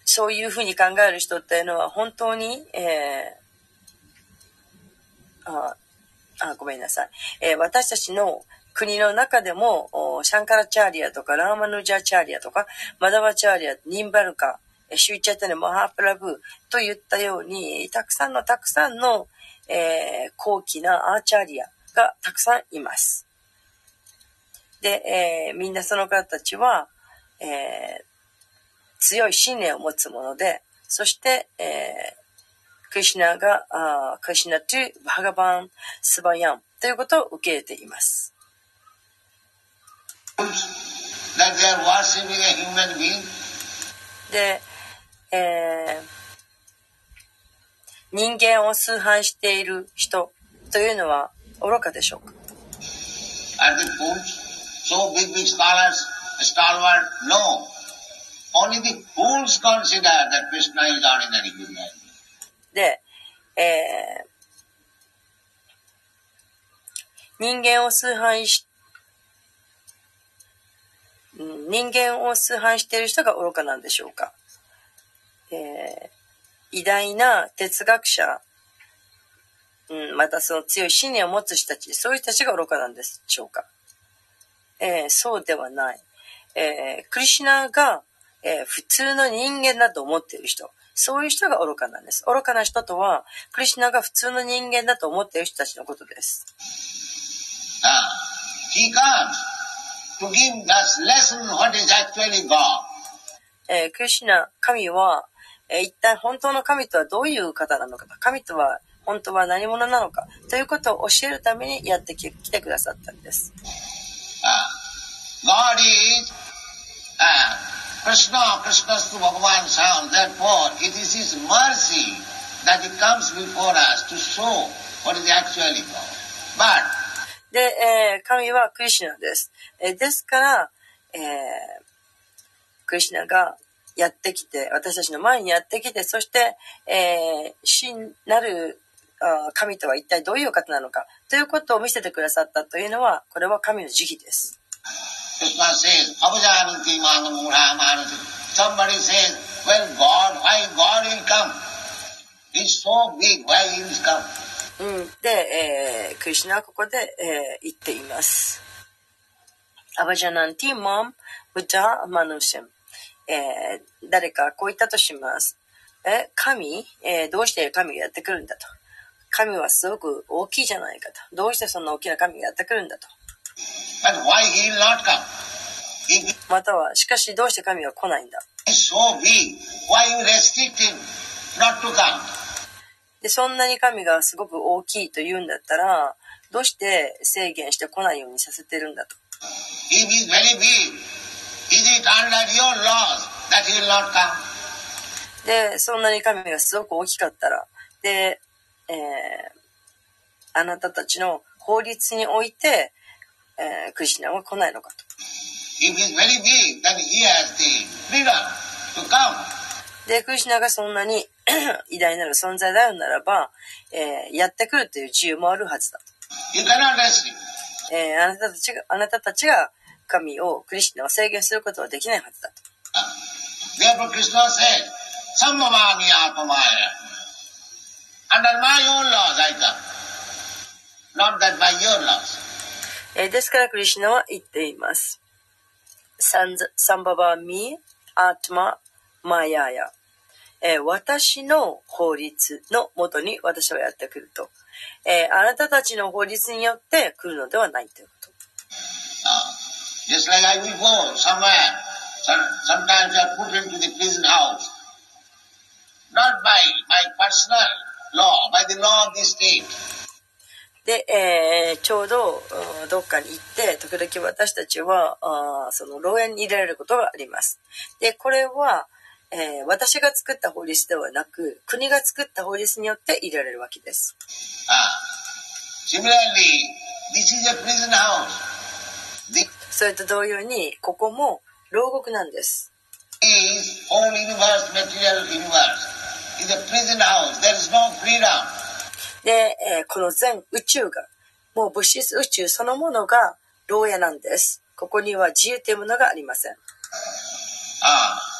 そういうふうに考える人っていうのは本当に、えー、ああごめんなさい、えー、私たちの国の中でもシャンカラチャーリアとかラーマヌジャーチャーリアとかマダバチャーリア、ニンバルカ、シュイチャタネ、モハープラブーといったように、たくさんのたくさんの、えー、高貴なアーチャーリアがたくさんいます。で、えー、みんなその方たちは、えー、強い信念を持つもので、そして、えー、クリシナが、あクリシナとバガバン、スバヤンということを受け入れています。で、えー、人間を崇拝している人というのは愚かでしょうか So big, big scholars, stalwart, no. Only the fools consider that Krishna is ordinary human. で、えー、人間を崇拝し、人間を崇拝している人が愚かなんでしょうか、えー、偉大な哲学者、うん、またその強い信念を持つ人たち、そういう人たちが愚かなんでしょうかえー、そうではない。えー、クリシナが、えー、普通の人間だと思っている人。そういう人が愚かなんです。愚かな人とは、クリシナが普通の人間だと思っている人たちのことです。えー、クリシナ、神は、えー、一体本当の神とはどういう方なのか神とは本当は何者なのかということを教えるためにやってきてくださったんです。God is uh, Krishna, Krishna's to Bhagavan sound. Therefore, it is His mercy that He comes before us to show what is actually God. But で、えー、神はクリシナです。えー、ですから、えー、クリシナがやってきて、私たちの前にやってきて、そして、えー、真なる神とは一体どういう方なのかということを見せてくださったというのは、これは神の慈悲です。うん、で、えー、クリシナはここで、えー、言っています。アバジャナンティマン、ブジャマヌシェム。えー、誰かこう言ったとします。え、神、えー、どうして神がやってくるんだと。神はすごく大きいじゃないかと。どうしてそんな大きな神がやってくるんだと。または、しかしどうして神は来ないんだでそんなに神がすごく大きいと言うんだったら、どうして制限して来ないようにさせてるんだと。で、そんなに神がすごく大きかったら、で、えー、あなたたちの法律において、えー、クリシナは来ないのかと。で、クリシナがそんなに 偉大なる存在であるならば、えー、やってくるという自由もあるはずだ。えー、あなたたちが、あなたたちが神を、クリシナを制限することはできないはずだと。Therefore, Krishna said, Sammamami Atmaya. Under my own laws I come. Not that by your laws. えですから、クリシナは言っています。サンサンババミ、アートマ、マヤヤ。え、私の法律のもとに私はやってくると、え、あなたたちの法律によって来るのではないということ。で、えー、ちょうどどっかに行って時々私たちはあその牢屋に入れられることがあります。でこれは、え、私が作った法律ではなく国が作った法律によって入れられるわけです。それと同様にここも牢獄なんです。で、え、この全宇宙がもう物質宇宙そのものが牢屋なんです。ここには自由というものがありません。Uh.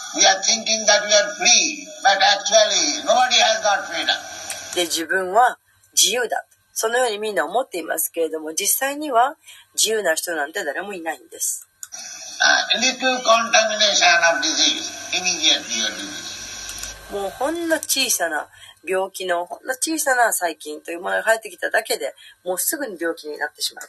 で自分は自由だそのようにみんな思っていますけれども実際には自由な人なんて誰もいないんです。もうほんの小さな病気のほんの小さな細菌というものが入ってきただけでもうすぐに病気になってしまう。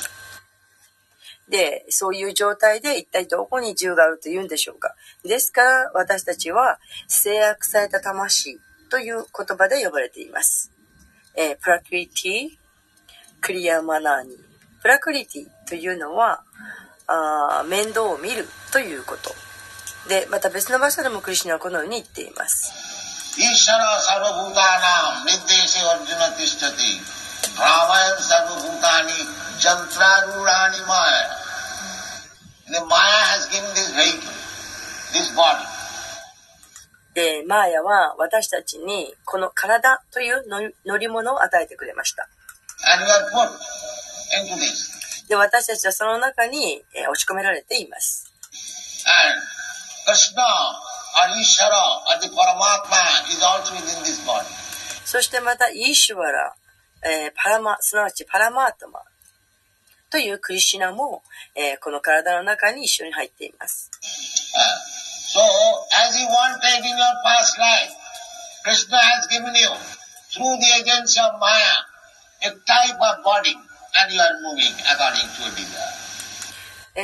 で、そういう状態で一体どこに自由があると言うんでしょうか。ですから私たちは制約された魂という言葉で呼ばれています。えープラクリティ、クリアマナーニ。プラクリティというのは、あ面倒を見るということ。で、また別の場所でもクリシナはこのように言っています。Ishara sarvabhutanam nirdeshe arjuna tishtati. भ्रामयन सर्वभूतानि ニマエ。でマーヤは私たちにこの体という乗り物を与えてくれました。で私たちはその中に押し込められています。そしてまたイーシュワラえー、パラマ、すなわちパラマートマというクリシナも、えー、この体の中に一緒に入っています。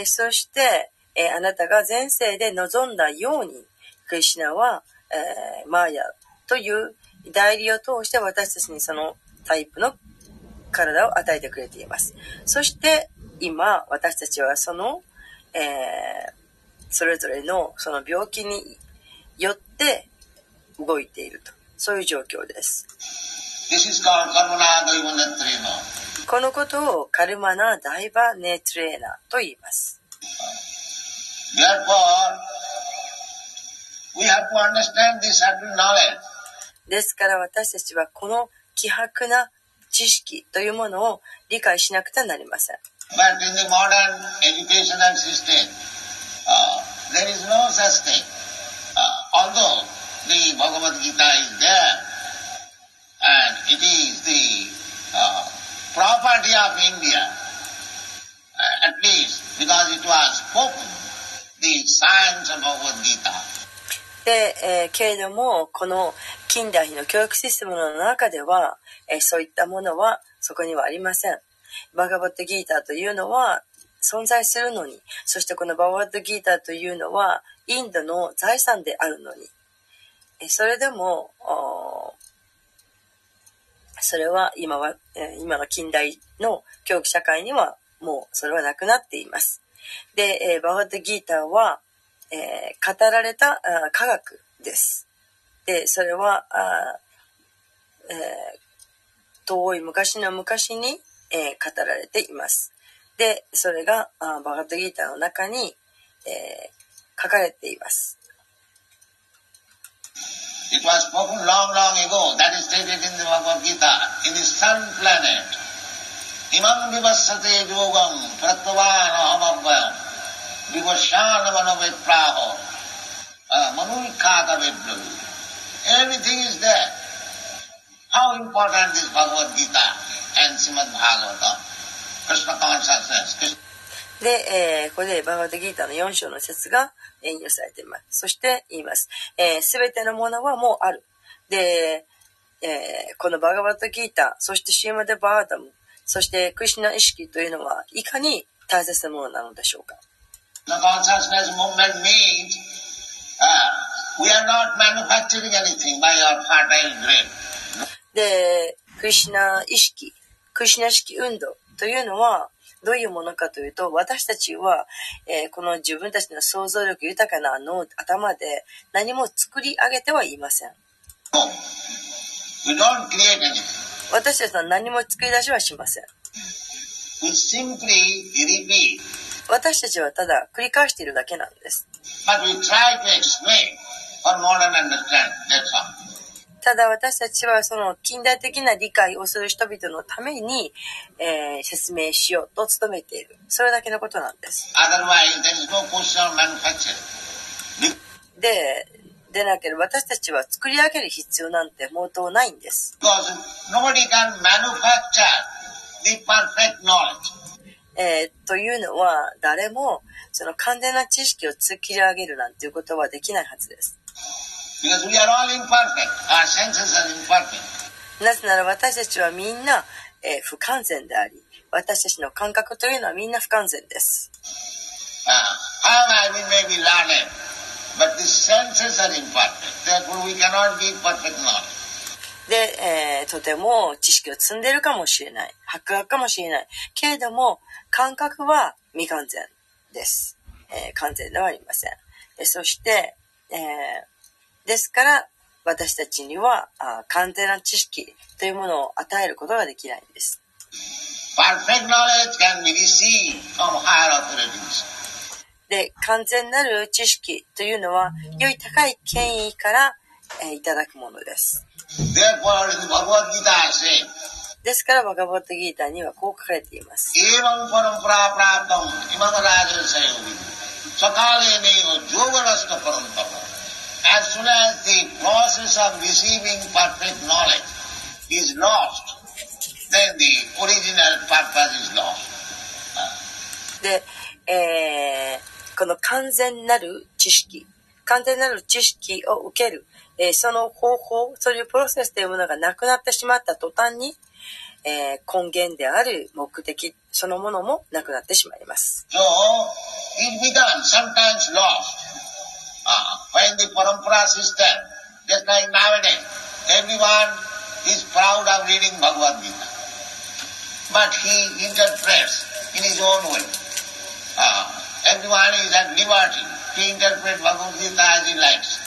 そして、えー、あなたが前世で望んだようにクリシナは、えー、マーヤという代理を通して私たちにそのタイプの体を与えてくれています。そして今私たちはその、えーそれぞれのその病気によって動いていると。そういう状況です。このことをカルマナ・ダイバ・ネトレーナと言います。ですから私たちはこの希薄な知識というものを理解しなくてはなりません。で、えー、けれどもこの近代の教育システムの中では、えそういったものはそこにはありません。バガバットギーターというのは存在するのに、そしてこのバガバットギーターというのはインドの財産であるのに、えそれでも、それは今は、え今の近代の教育社会にはもうそれはなくなっています。で、えーバガバットギーターは、え語られたあ科学です。で、それは、あえー遠い昔の昔に、えー語られています。で、それがあバガトギーターの中に、えー書かれています。It was spoken long, long ago. That is stated in the Bhagavad Gita. In the sun planet, imam vivassate yogam Pratvana Amabhyam vivasana manovepraho manurikata everything is there. How important is Bhagavad で、えー、これでバーガードギータの4章の説が引用されています。そして言います。す、え、べ、てのものはもうある。で、えー、このバーガードギータ、そしてシーマデバーダム、そしてクリシナ意識というのはいかに大切なものなのでしょうか？We are not manufacturing anything by our fertile brain. で、クリシュナ意識、クリシュナ意識運動というのは、どういうものかというと、私たちは、えーこの自分たちの想像力豊かな脳、頭で何も作り上げてはいません。私たちは何も作り出しはしません。私たちはただ繰り返しているだけなんです。ただ私たちはその近代的な理解をする人々のために、説明しようと努めているそれだけのことなんです。で,でなければ私たちは作り上げる必要なんて毛頭ないんです。えー、というのは誰もその完全な知識を突き上げるなんていうことはできないはずです。なぜなら私たちはみんな、えー、不完全であり私たちの感覚というのはみんな不完全です。Uh, で、えーとても知識を積んでいるかもしれない。博学かもしれない。けれども、感覚は未完全です。えー完全ではありません。えーそして、えーですから、私たちにはあ完全な知識というものを与えることができないんです。で、完全なる知識というのは、良い高い権威から、えーいただくものです。ですから、バガボットギーターにはこう書かれています。で、え、この完全なる知識、完全なる知識を受ける。えーその方法、そういうプロセスというものがなくなってしまった途端に、えー根源である目的そのものもなくなってしまいます。So, it becomes sometimes lost. Uh, when the parampara system, just like nowadays, everyone is proud of reading Bhagavad Gita. But he interprets in his own way. Uh, everyone is at liberty to interpret Bhagavad Gita as he likes.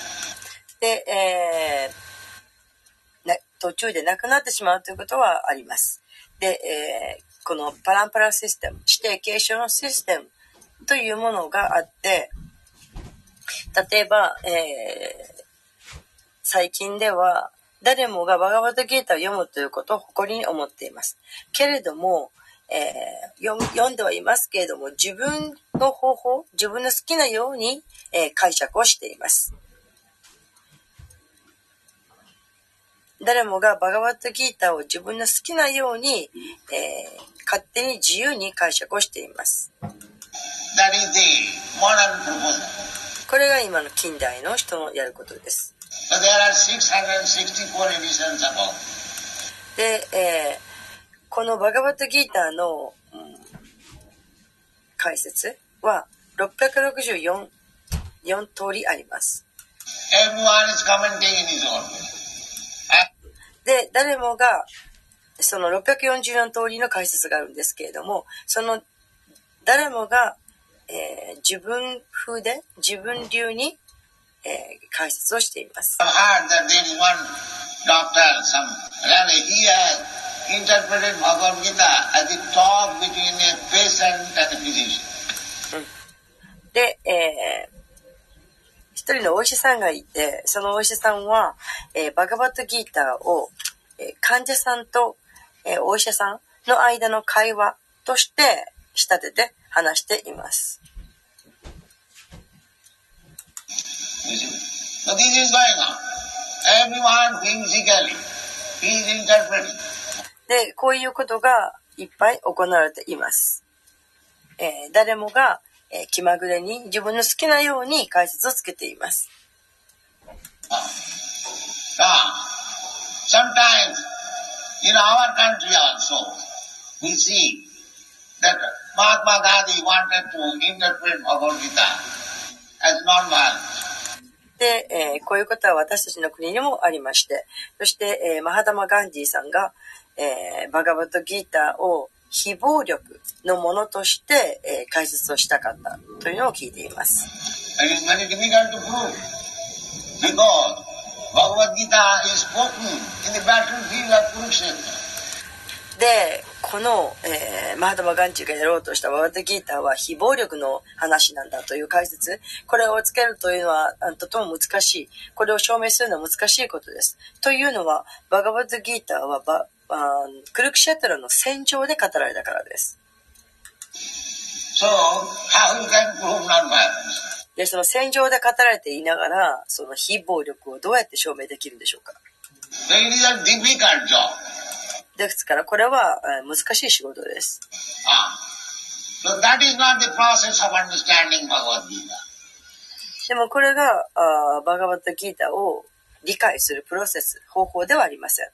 で、えーな途中でなくなってしまうということはあります。で、えーこのパランパラシステム、指定継承のシステムというものがあって、例えば、えー最近では誰もがバガバットギータを読むということを誇りに思っています。けれども、えー読読んではいますけれども、自分の方法、自分の好きなように、えー解釈をしています。誰もがバガバットギーターを自分の好きなように、えー勝手に自由に解釈をしています。これが今の近代の人のやることです。So there are 664 editions above. で、えーこのバガバットギーターの、うん解説は664 4通りあります。で、誰もが、その644通りの解説があるんですけれども、その、誰もが、えー、自分風で、自分流に、えー、解説をしています。で、えー、一人のお医者さんがいて、そのお医者さんは、えー、バガバットギターを患者さんと、えーお医者さんの間の会話として仕立てて話しています。You see? So this is going on. Everyone whimsically, he is interpreting. で、こういうことがいっぱい行われています。えー誰もが、えー気まぐれに自分の好きなように解説をつけています。Now, sometimes in our country also, we see that Mahatma Gandhi wanted to interpret Bhagavad Gita as non-violence. で、えーこういうことは私たちの国にもありまして、そして、えーマハダマ・ガンジーさんが、えーバガバットギーターを非暴力のものとして、えー解説をしたかったというのを聞いています。Bhagavad Gita is spoken in the battlefield of Kurukshetra. で、この、えーマハダマ・ガンジーがやろうとしたバガバットギーターは非暴力の話なんだという解説、これをつけるというのはあとても難しい。これを証明するのは難しいことです。というのは、バガバットギーターはバあークルクシェトラの戦場で語られたからです。So, how you can prove non-violence? でその戦場で語られていながらその非暴力をどうやって証明できるんでしょうかですからこれは難しい仕事です。でもこれがあーバガマッドギータを理解するプロセス方法ではありません。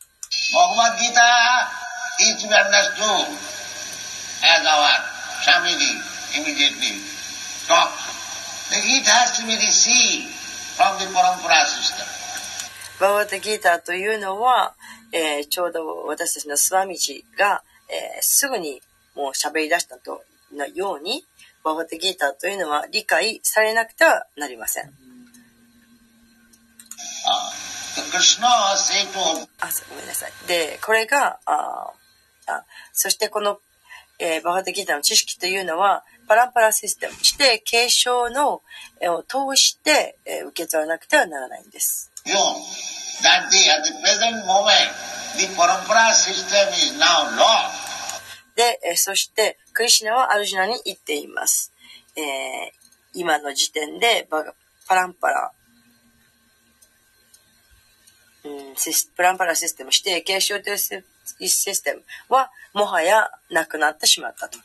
バットギーターというのは、えーちょうど私たちのスワミジが、えーすぐにもう喋り出したとのように、バガバットギーターというのは理解されなくてはなりません。Ah. あ、ごめんなさい。で、これが、ああそしてこの、えーバガテギータの知識というのは、パランパラシステム、して継承の、えーを通して、えー受け取らなくてはならないんです。you that the, at the present moment, the Parampara system is now lost. で、えーそして、クリシュナはアルジュナに言っています。えー今の時点でバガ、パランパラ、うん、シスパランパラシステム、指定継承というシシステムは、もはやなくなってしまったと。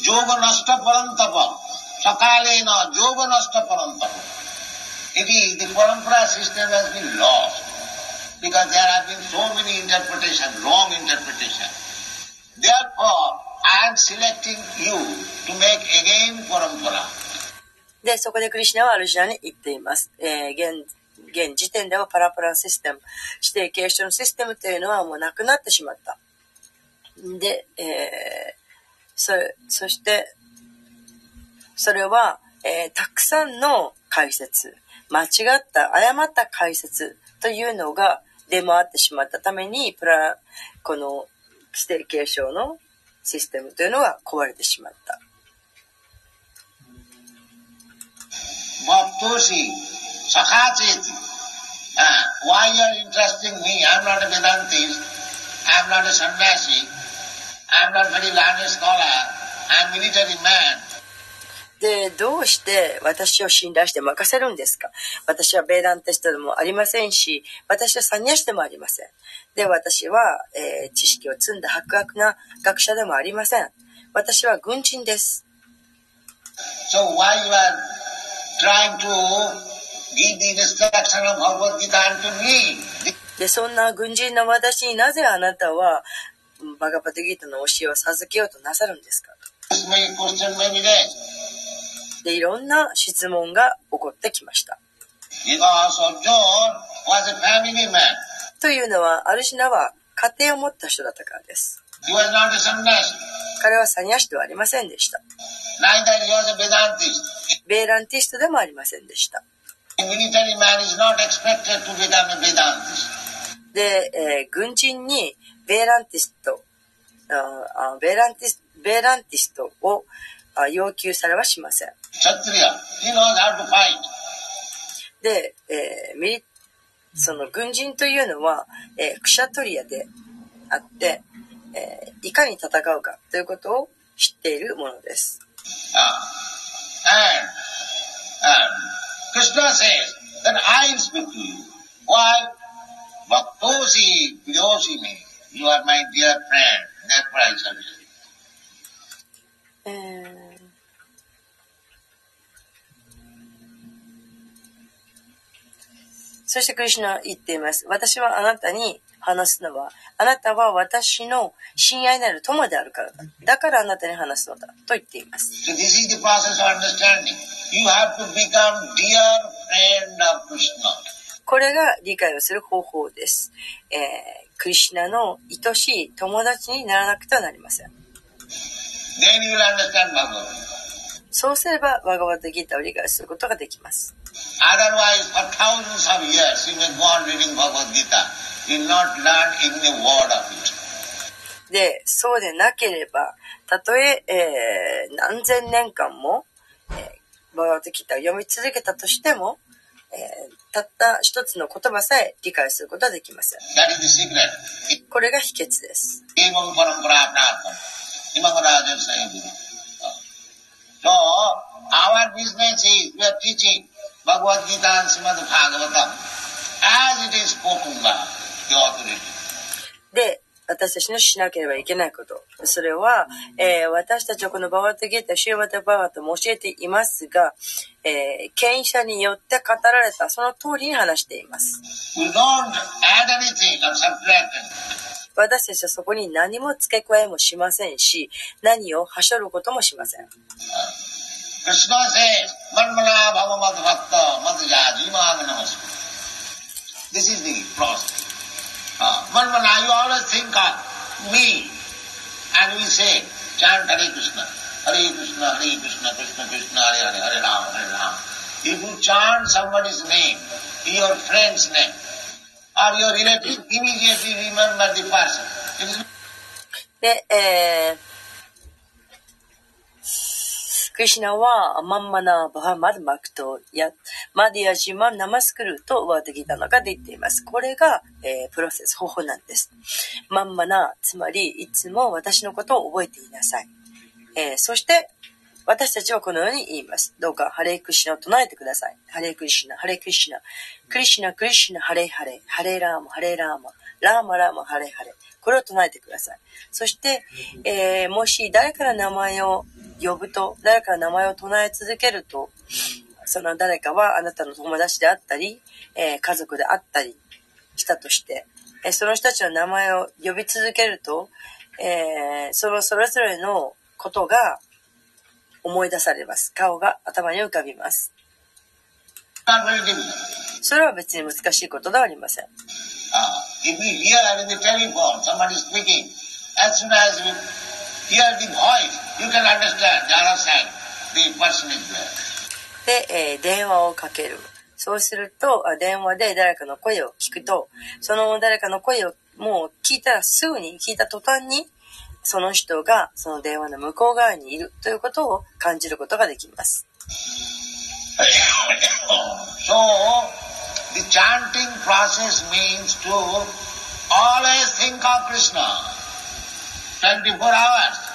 Ah. Yoganasta Parantapa. Sakalena Yoganasta Parantapa. It is the parampara system has been lost because there have been so many interpretations, wrong interpretations. Therefore, I am selecting you to make again parampara. で、そこでクリシナはアルジナに言っています。えー現、現時点ではパラパラシステム、指定継承のシステムというのはもうなくなってしまった。で、えーそ,して、それは、え、たくさんの解説、間違った、誤った解説というのが出回ってしまったために、プラ、この、指定継承のシステムというのが壊れてしまった。マプシサカチッ Why are you interesting me? I'm not a Vedantist. I'm not a Sannyasi. でどうして私を信頼して任せるんですか？私はベーダンテストでもありませんし私はサニアシでもありません。で私は、えー、知識を積んだ白々な学者でもありません。私は軍人です。でそんな軍人の私になぜあなたはバガバテギータの教えを授けようとなさるんですか？でいろんな質問が起こってきました。というのはアルシナは家庭を持った人だったからです。彼はサニアシではありませんでした。ベーランティストでもありませんでした。で、えー、軍人にベーランティスト、ああベーランティスベーランティストをあ要求されはしません。で、えーミリその軍人というのは、えークシャトリアであって、えーいかに戦うかということを知っているものです。Ah. Krishna You are my dear friend. That's what そしてクリスナは言っています。私はあなたに話すのは、あなたは私の親愛なる友であるからだ。からあなたに話すのだ。と言っています。これが理解をする方法です。え、クリシナの愛しい友達にならなくてはなりません。そうすればワガワダギーを理解することができます。でそうでなければたとええ、何千年間も、えー、ワガワダギーを読み続けたとしてもえー、たった一つの言葉さえ理解することはできません。これが秘訣です。で私たちのしなければいけないこと。それは、えー私たちはこのバワットギータ、シューマタバワットも教えていますが、えー権威者によって語られたその通りに話しています。私たちはそこに何も付け加えもしませんし、何をはしょることもしません。This is the process. Uh, when I always think of me. And we say, chant Hare Krishna. Hare Krishna, Hare Krishna, Krishna Krishna, Hare Hare, Hare Rama, Hare Rama. If you chant somebody's name, your friend's name, or your relative, immediately remember the person. It is で、えクリシナは、マンマナバハマドマクトや、マディアジマナマスクルとワードギターの中で言っています。これが、えープロセス、方法なんです。マンマナ、つまり、いつも私のことを覚えていなさい。えーそして、私たちはこのように言います。どうか、ハレークリシナを唱えてください。ハレークリシナ、ハレークリシナ、クリシナ、クリシナ、ハレーハレー、ハレーラーマ、ハレーラーマ、ラーマラーマ、ハレーハレー。これを唱えてください。そして、えーもし誰から名前を呼ぶと、誰から名前を唱え続けると、その誰かはあなたの友達であったり、えー家族であったりしたとして、えーその人たちの名前を呼び続けると、えーそのそれぞれのことが思い出されます。顔が頭に浮かびます。それは別に難しいことではありません。で、電話をかける。そうすると、電話で誰かの声を聞くと、その誰かの声をもう聞いたらすぐに、聞いた途端に、その人がその電話の向こう側にいるということを感じることができます。So, the chanting process means to always think of Krishna 24 hours.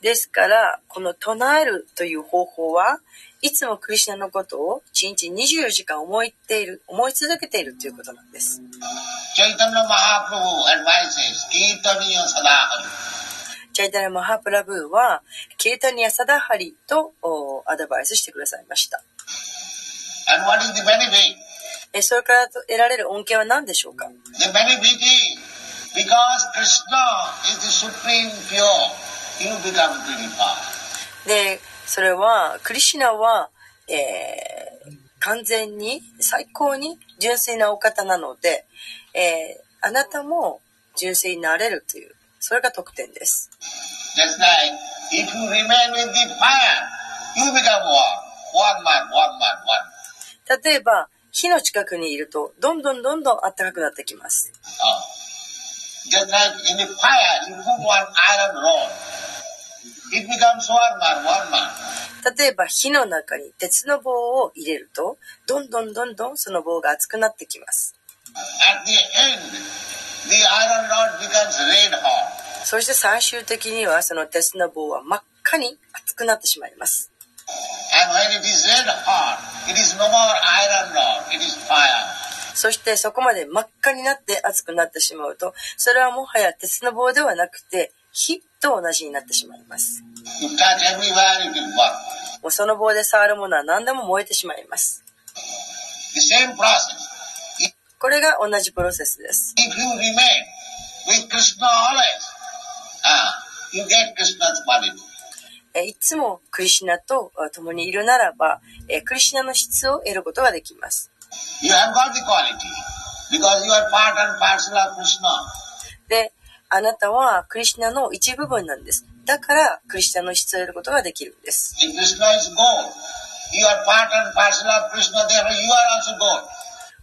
ですから、この唱えるという方法は、いつもクリシュナのことを1日24時間思いっている、思い続けているということなんです。Advises. チャイタラ・マハプラブーは、キリタニア・サダハリとおアドバイスしてくださいました。And それから得られる恩恵は何でしょうか？The benefit is, because Krishna is the supreme pure, you become purified. で、それは、クリシュナは、えー完全に、最高に純粋なお方なので、えーあなたも純粋になれるという、それが得点です。例えば、火の近くにいると、どんどんどんどん暖かくなってきます。例えば、火の中に鉄の棒を入れると、どんどんどんどんその棒が熱くなってきます。そして最終的には、その鉄の棒は真っ赤に熱くなってしまいます。そしてそこまで真っ赤になって熱くなってしまうと、それはもはや鉄の棒ではなくて、火と同じになってしまいます。その棒で触るものは何でも燃えてしまいます。これが同じプロセスです。いつもクリシナと共にいるならば、クリシナの質を得ることができます。あなたはクリシナの一部分なんです。だから、クリシナの質を得ることができるんです。クリシナ is gold.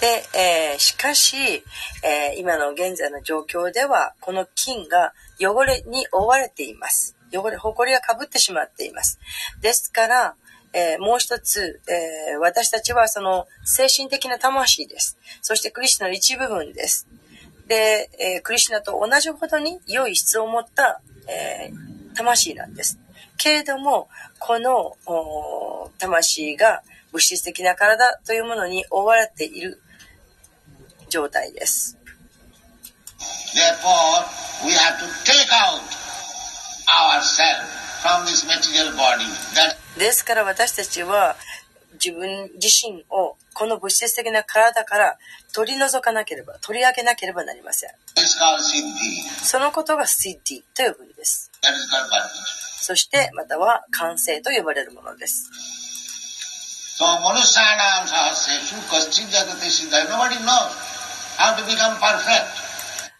で、えーしかし、えー今の現在の状況では、この金が汚れに覆われています。汚れ、埃が被ってしまっています。ですから、えーもう一つ、えー私たちはその精神的な魂です。そしてクリスナの一部分です。で、えークリシュナと同じほどに良い質を持った、えー魂なんです。けれども、この魂が物質的な体というものに覆われている状態です。ですから私たちは自分自身をこの物質的な体から取り除かなければ取り上げなければなりません。そのことがシッディう呼ぶんです。そしてまたは完成と呼ばれるものです。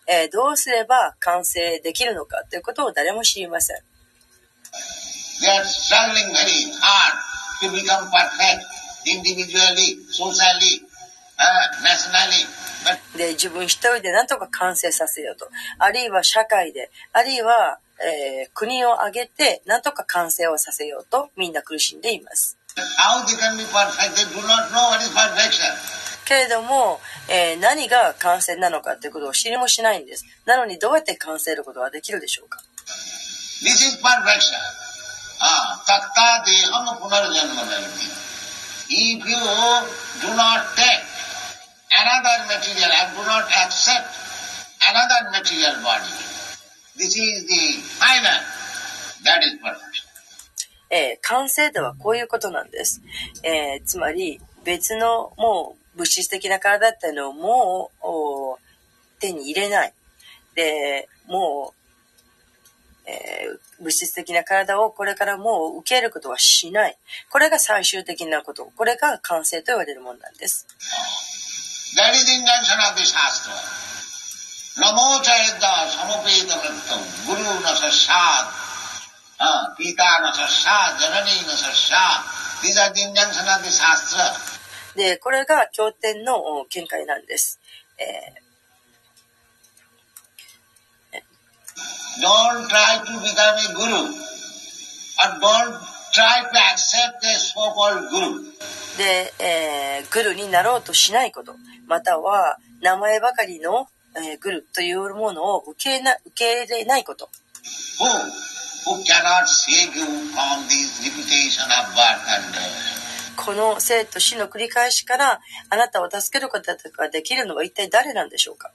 え、どうすれば完成できるのかということを誰も知りません。で自分一人で何とか完成させようと。あるいは社会で、あるいは、え、国を挙げて何とか完成をさせようとみんな苦しんでいます。けれども、えー何が完成なのかということを知りもしないんです。なのにどうやって完成することができるでしょうか This is perfection. Ah, takta deham punarjanma naliti. If you do not take another material and do not accept another material body, this is the final. That is perfection. えー完成とはこういうことなんです。えーつまり別のもう物質的な体っていうのをもう手に入れない。で、もう、え、物質的な体をこれからもう受けることはしない。これが最終的なこと。これが完成と言われるものなんです。These are the injunctions of the Shastra. で、これが経典のお見解なんです。え Don't try to become a guru or don't try to accept a so-called guru. ーで、えーグルになろうとしないこと。または、名前ばかりの、えーグルというものを受けな受け入れないこと。Who? Who cannot save you from this repetition of birth and death. この生と死の繰り返しからあなたを助けることができるのは一体誰なんでしょうか？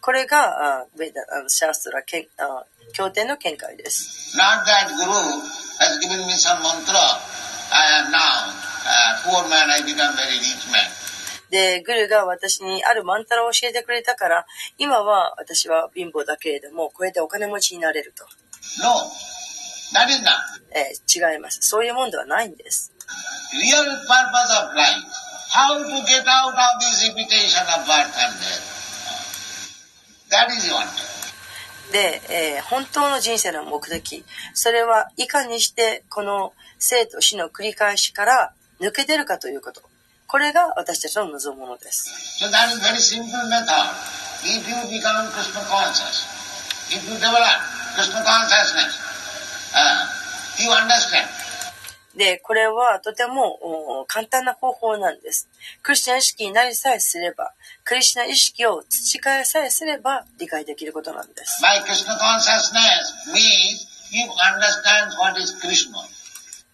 これがシャーストラ経典の見解です。Not that guru has given me some mantra. I am now a poor man, I become very rich man. で、グルが私にあるマンタラを教えてくれたから、今は私は貧乏だけれども、これでお金持ちになれると。No. えー違います。そういうもんではないんです。Real purpose of life. How to get out of this repetition of birth and death. That is one. で、えー本当の人生の目的、それはいかにしてこの生と死の繰り返しから抜け出るかということ。これが私たちの望むものです。So that is very simple method. If you become Krishna conscious, if you develop Krishna consciousness, uh. で、これはとてもお簡単な方法なんです。クリスチャン意識になりさえすれば、クリスチャン意識を培いさえすれば理解できることなんです。By Krishna consciousness means you understand what is Krishna.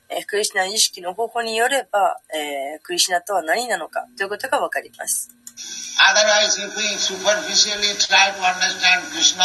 えークリスチャン意識の方法によれば、えークリシナとは何なのかということがわかります。Otherwise, if we superficially try to understand Krishna,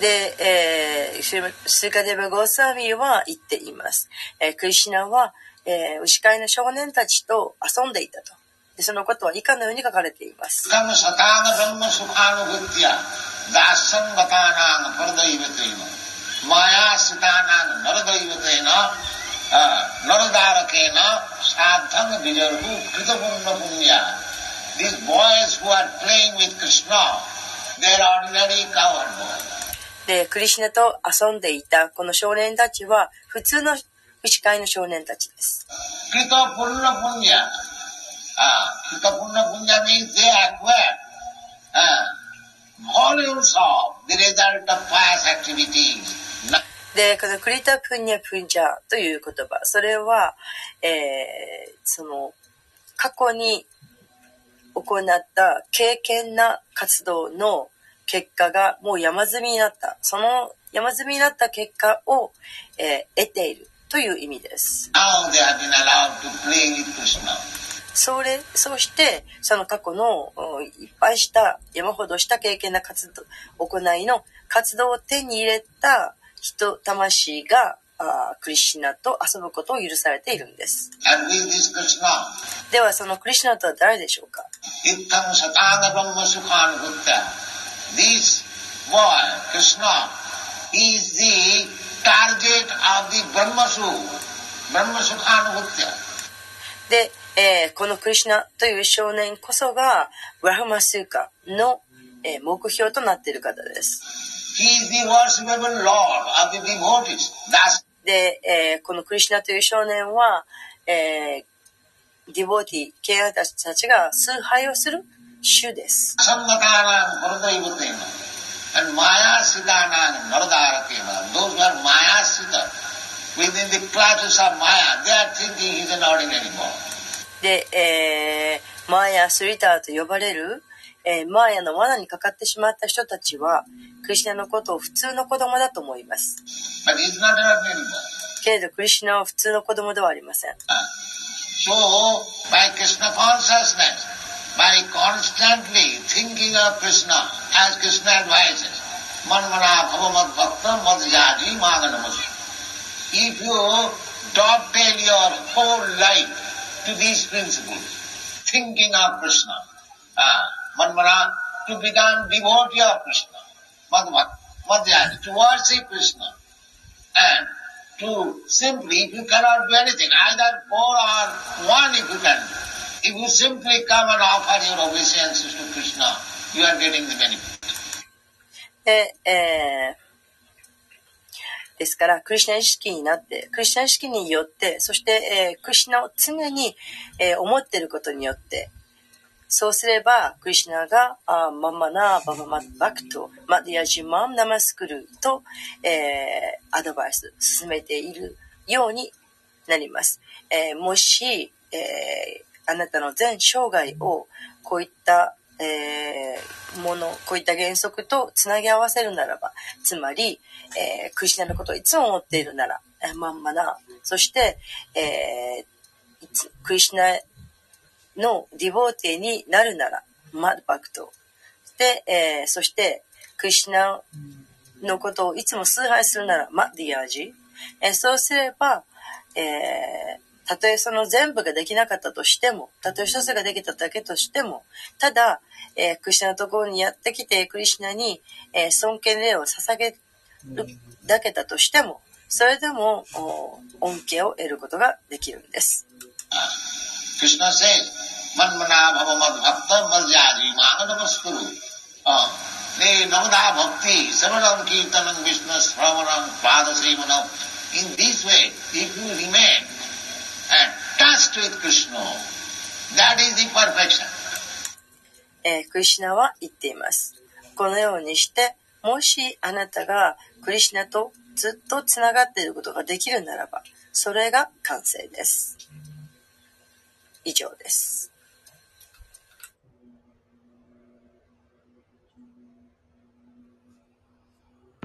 で、えー、シルスーカデバ・ゴーサーミーは言っています。えークリシナは、えー牛飼いの少年たちと遊んでいたと。でそのことは以下のように書かれています。These boys who are playing with Krishna, they are ordinary coward boys. で、クリシナと遊んでいたこの少年たちは、普通の牛飼いの少年たちです。Krita Punna Punya. Uh, Krita Punna Punya means they acquire uh, volumes of the result of past activities. で、このクリタ・プンニャ・プンジャーという言葉、それは、えーその、過去に行った経験な活動の結果がもう山積みになった。その山積みになった結果を、えー得ているという意味です。それ、そうして、その過去のおいっぱいした、山ほどした経験な活動、行いの活動を手に入れた人、魂が、クリシナと遊ぶことを許されているんです。ではそのクリシナとは誰でしょうか？で、えー、このクリシナという少年こそがブラフマスーカの目標となっている方です。で、えー、このクリュナという少年は、ええ、デボティー、ケアたちが崇拝をする主です。で、えー、マヤ・スリターと呼ばれる、えー、マーヤの罠にかかってしまった人たちは、クリシナのことを普通の子供だと思います。けれど、クリシナは普通の子供ではありません。Thinking of Krishna. Ah. Manmana, to become devotee of Krishna, Madhvat, Madhyadi, to worship Krishna, and to simply, if you cannot do anything, either four or one if you can do. If you simply come and offer your obeisances to Krishna, you are getting the benefit. で、えーですから、クリシナ意識になって、クリシナ意識によって、そして、えークリシナを常に、えー思っていることによって、そうすれば、クリシナが、あマンマナー、ババマバクト、マディアジマンナマスクルと、えーアドバイス、進めているようになります。えーもし、えーあなたの全生涯を、こういった、えーもの、こういった原則とつなぎ合わせるならば、つまり、えークリシナのことをいつも思っているなら、えーまんまな、そして、えークリシナのディボーティーになるなら、マッバクト。で、えーそして、クリシナのことをいつも崇拝するなら、マディアージ。えーそうすれば、えーたとえその全部ができなかったとしても、たとえ一つができただけとしても、ただ、えークリシナのところにやってきて、クリシナに、えー尊敬礼を捧げるだけだとしても、それでも、恩恵を得ることができるんです。Krishna says, Manmana bhava mad bhakta maljari manadamaskuru. Uh, the Navada Bhakti, Samaram Kirtanam Vishnu Sravaram Pada Sevanam. In this way, if you remain attached with Krishna, that is the perfection. えクリシナは言っています。このようにして、もしあなたがクリシナとずっとつながっていることができるならば、それが完成です。以上です。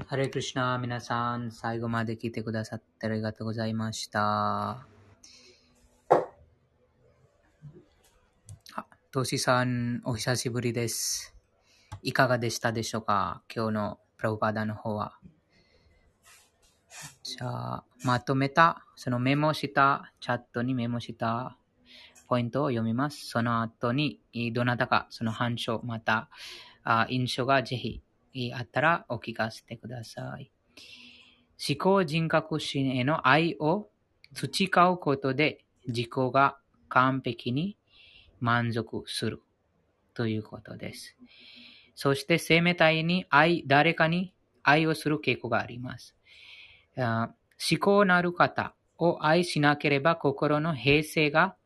ハレクシナ、皆さん、最後まで聞いてくださってありがとうございました。あ、トシさん、お久しぶりです。いかがでしたでしょうか？今日のプラブパダの方は。じゃあ、まとめた、そのメモした、チャットにメモしたポイントを読みます。その後に、どなたかその反証、また、印象がぜひあったらお聞かせてください。思考人格心への愛を培うことで自己が完璧に満足するということです。そして生命体に愛、誰かに愛をする傾向があります。思考なる方を愛しなければ心の平静が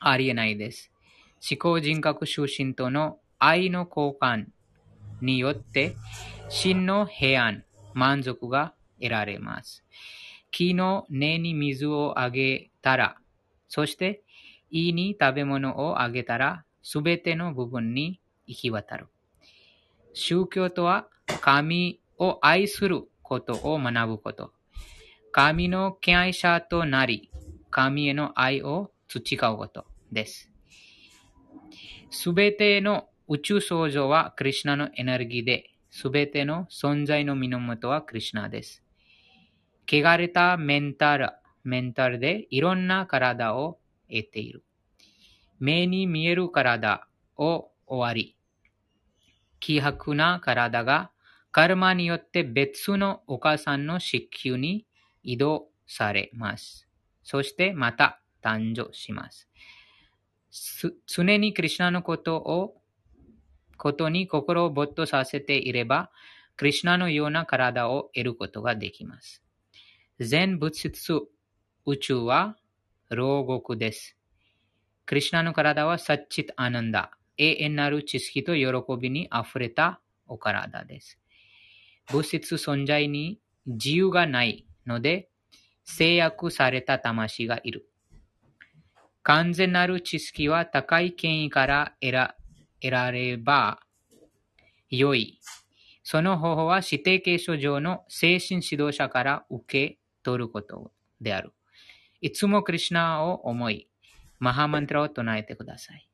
ありえないです。思考人格出身との愛の交換によって真の平安、満足が得られます。木の根に水をあげたら、そして胃に食べ物をあげたら、すべての部分に行き渡る。宗教とは神を愛することを学ぶこと。神の敬愛者となり、神への愛を培うことです。すべての宇宙創造はクリシナのエネルギーで、すべての存在の源はクリシナです。汚れたメンタル、メンタルでいろんな体を得ている。目に見える体を終わり、希薄な体がカルマによって別のお母さんの子宮に移動されます。そしてまた誕生します。常にクリシナのことを、ことに心を没頭させていれば、クリシナのような体を得ることができます。全物質宇宙は牢獄です。クリシナの体はサッチッアナンダ、永遠なる知識と喜びに溢れたお体です。物質存在に自由がないので、制約された魂がいる。完全なる知識は高い権威から得ら得られば良い。その方法は指定継承上の精神指導者から受け取ることである。いつもクリシナを思い、マハマントラを唱えてください。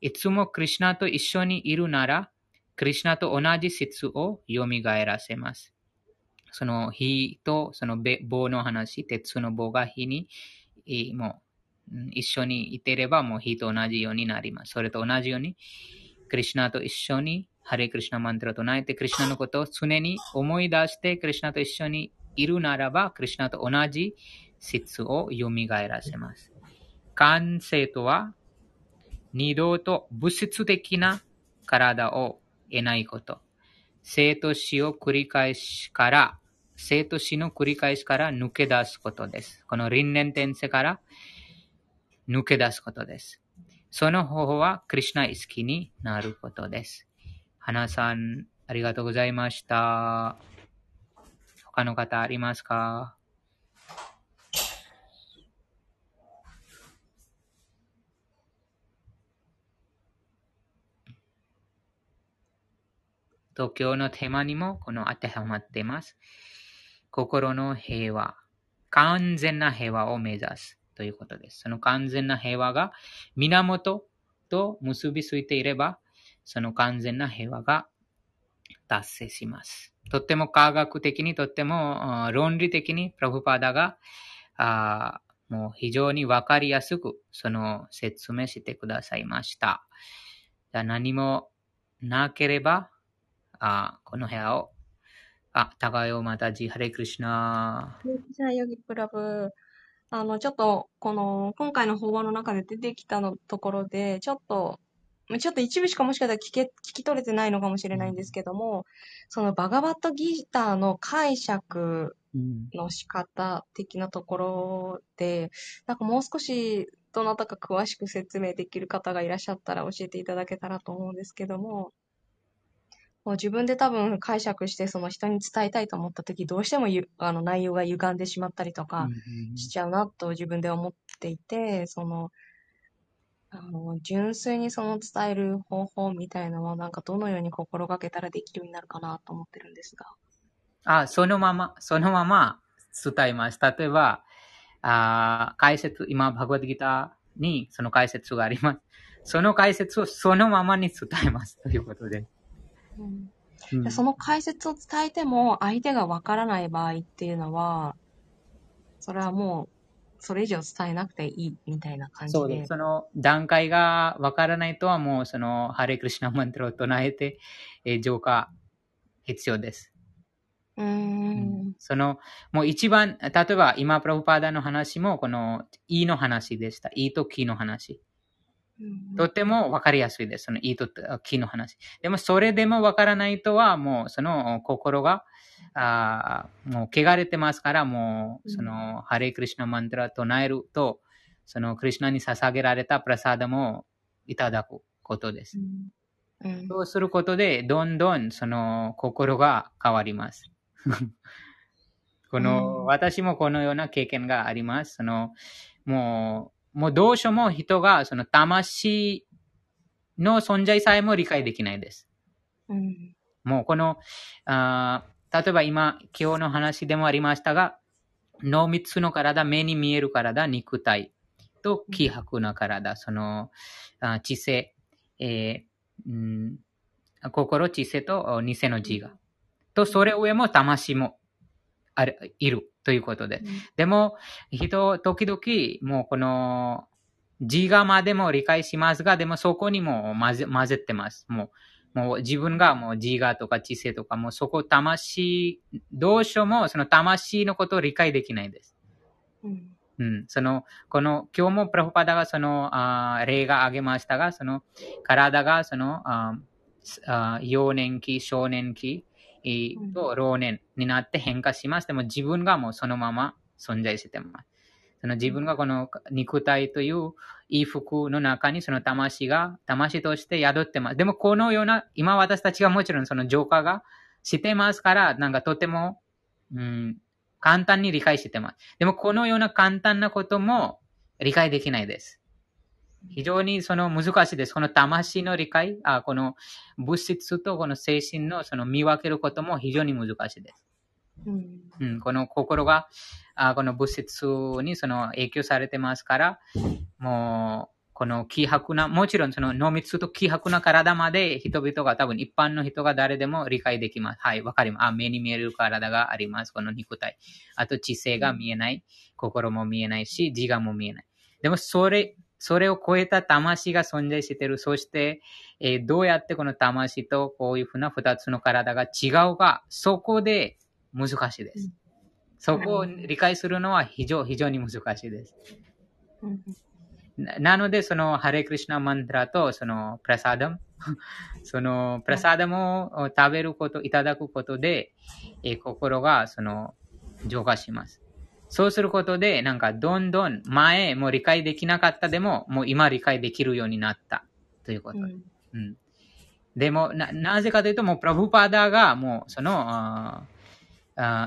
いつもクリシナと一緒にいるなら、クリシナと同じ説を蘇らせます。その火とその棒の話、鉄の棒が火にもう一緒にいてればもう火と同じようになります。それと同じように、クリシナと一緒にハレクリシナマントラを唱えて、クリシナのことを常に思い出して、クリシナと一緒にいるならば、クリシナと同じ説を蘇らせます。完成とは、二度と物質的な体を得ないこと。生と死を繰り返しから、生と死の繰り返しから抜け出すことです。この輪廻転生から抜け出すことです。その方法はクリュナ意識になることです。花さん、ありがとうございました。他の方ありますか？東京のテーマにもこの当てはまっています。心の平和、完全な平和を目指すということです。その完全な平和が源と結びついていれば、その完全な平和が達成します。とっても科学的に、とっても論理的にプラブパダがあもう非常にわかりやすく、その説明してくださいました。じゃ何もなければ、あこの部屋を、あ、高尾またじ、ハレクリシナ。あの、ちょっと、この、今回の法話の中で出てきたのところで、ちょっと、ちょっと一部しかもしかしたら聞け、聞き取れてないのかもしれないんですけども、そのバガバットギターの解釈うん。の仕方的なところで、なんかもう少しどなたか詳しく説明できる方がいらっしゃったら教えていただけたらと思うんですけども、もう自分で多分解釈してその人に伝えたいと思った時どうしてもゆあの内容が歪んでしまったりとかしちゃうなと自分で思っていて、その、あの、純粋にその伝える方法みたいなのはなんかどのように心がけたらできるようになるかなと思ってるんですが。あ、そのまま、そのまま伝えます。例えば、あ解説、今、バグワッドギターにその解説があります。その解説をそのままに伝えます。ということで。うんうんでその解説を伝えても相手がわからない場合っていうのは、それはもうそれ以上伝えなくていいみたいな感じで。そうです。その段階がわからないとはもうそのハレクリシナマントラを唱えて、えー浄化必要です。うーん。その、もう一番、例えば今プラブパーダの話もこのいの話でした。いときの話。うんとてもわかりやすいです。そのいときの話。でもそれでもわからないとはもうその心が、あーもう汚れてますから、もうそのハレクリシナマントラ唱えると、そのクリシナに捧げられたプラサーダもいただくことです。うんそうすることで、どんどんその心が変わります。この、うん私もこのような経験があります。その、もう、もうどうしようも人がその魂の存在さえも理解できないです。うんもうこの、あー例えば今、今日の話でもありましたが、脳三つの体、目に見える体、肉体と気迫な体、その、あ知性、えーうん、心、知性と偽の自我。と、それ上も魂もある、いるということで。でも、人、時々、もうこの、自我までも理解しますが、でもそこにも混ぜ混ぜてます。もう、もう自分がもう自我とか知性とか、もうそこ魂、どうしようもその魂のことを理解できないです。うんうん、その、この、今日もプラフパダがその、あー例が挙げましたが、その、体がその、あーあー幼年期、少年期えーと老年になって変化します。でも自分がもうそのまま存在してます。その自分がこの肉体という衣服の中にその魂が、魂として宿ってます。でもこのような、今私たちがもちろんその浄化がしてますから、なんかとても、うん、簡単に理解してます。でもこのような簡単なことも理解できないです。非常にその難しいです。この魂の理解、あこの物質とこの精神のその見分けることも非常に難しいです。うんうん、この心があこの物質にその影響されてますから、もうこの希薄な、もちろんその濃密と希薄な体まで人々が多分一般の人が誰でも理解できます。はい、わかります。あ、目に見える体があります。この肉体。あと知性が見えない。心も見えないし、自我も見えない。でもそれ、それを超えた魂が存在している。そして、えーどうやってこの魂とこういうふうな二つの体が違うか、そこで難しいです。そこを理解するのは非常非常に難しいです。うんななので、その、ハレクリシナマントラと、その、プラサダム、その、プラサダムを食べること、いただくことで、えー心が、その、浄化します。そうすることで、なんか、どんどん前もう理解できなかったでも、もう今理解できるようになった。ということ。うんうん。でも、な、なぜかというと、もう、プラブパダが、もう、その、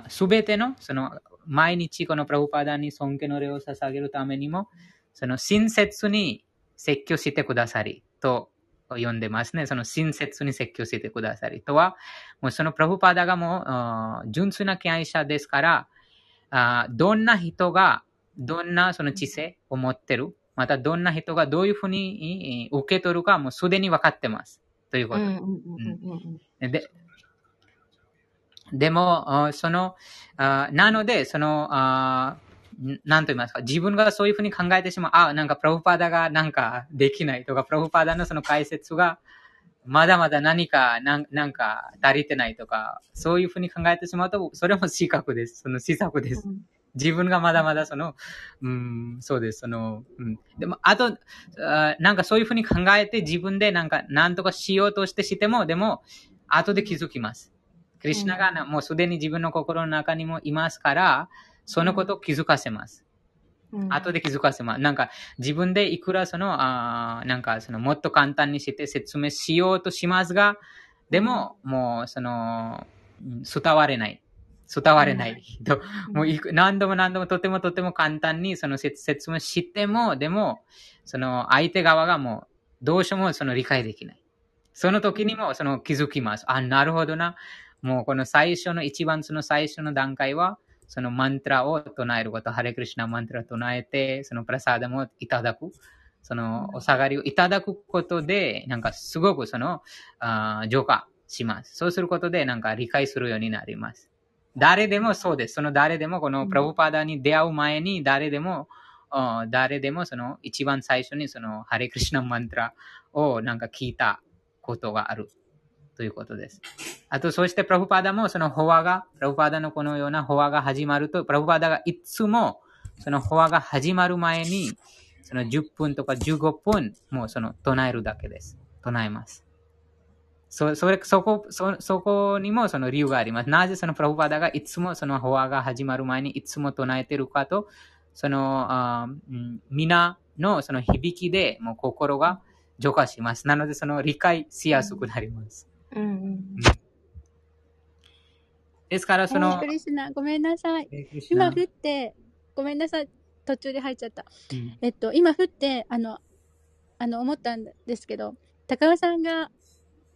すべての、その、毎日このプラブパダに尊敬の礼を捧げるためにも、その、親切に説教してくださり、と呼んでますね。その、親切に説教してくださりとは、もうそのプラブパダがもう純粋な敬愛者ですから、あーどんな人が、どんなその知性を持ってる、またどんな人がどういうふうにえー受け取るかもうすでに分かってます。ということ。で、でも、あその、あなので、その、あんなんと言いますか、自分がそういうふうに考えてしまう。あ、なんかプラブパーダがなんかできないとか、プラブパーダのその解説がまだまだ何か、なんなんか足りてないとか、そういうふうに考えてしまうと、それも資格です。その施策です。自分がまだまだその、うん、そうです。その、うん。でも、あと、あなんかそういうふうに考えて自分でなんか何とかしようとしてしても、でも、後で気づきます。クリシュナがなもうすでに自分の心の中にもいますから、そのことを気づかせます。うん後で気づかせます。なんか、自分でいくらその、あーなんか、その、もっと簡単にして説明しようとしますが、でも、もう、その、うん伝われない。伝われない。ともういく、何度も何度もとてもとても簡単にその説説明しても、でも、その相手側がもう、どうしてもその理解できない。その時にもその気づきます。あ、なるほどな。もうこの最初の、一番その最初の段階は、そのマントラを唱えること、ハレクリシュナマントラを唱えて、そのプラサーダもいただく。そのお下がりをいただくことで、なんかすごくその、あー浄化します。そうすることで、なんか理解するようになります。誰でもそうです。その誰でも、このプラブパーダに出会う前に、誰でも、誰でもその一番最初にそのハレクリシュナマントラをなんか聞いたことがあるということです。あと、そしてプラブパーダもそのフォアが、プラブパーダのこのようなフォアが始まると、プラブパーダがいつもそのフォアが始まる前に、その10分とか15分、もうその唱えるだけです。唱えます。そ、それ、そこ、そ、そこにもその理由があります。なぜそのプラブパーダがいつもそのフォアが始まる前にいつも唱えてるかと、その、あ皆のその響きでもう心が浄化します。なのでその理解しやすくなります。うんうんですからそハの。レ、クリシュナ、ごめんなさい。今降って、ごめんなさい。途中で入っちゃった。うん。えっと、今降って、あの、あの、思ったんですけど、高尾さんが、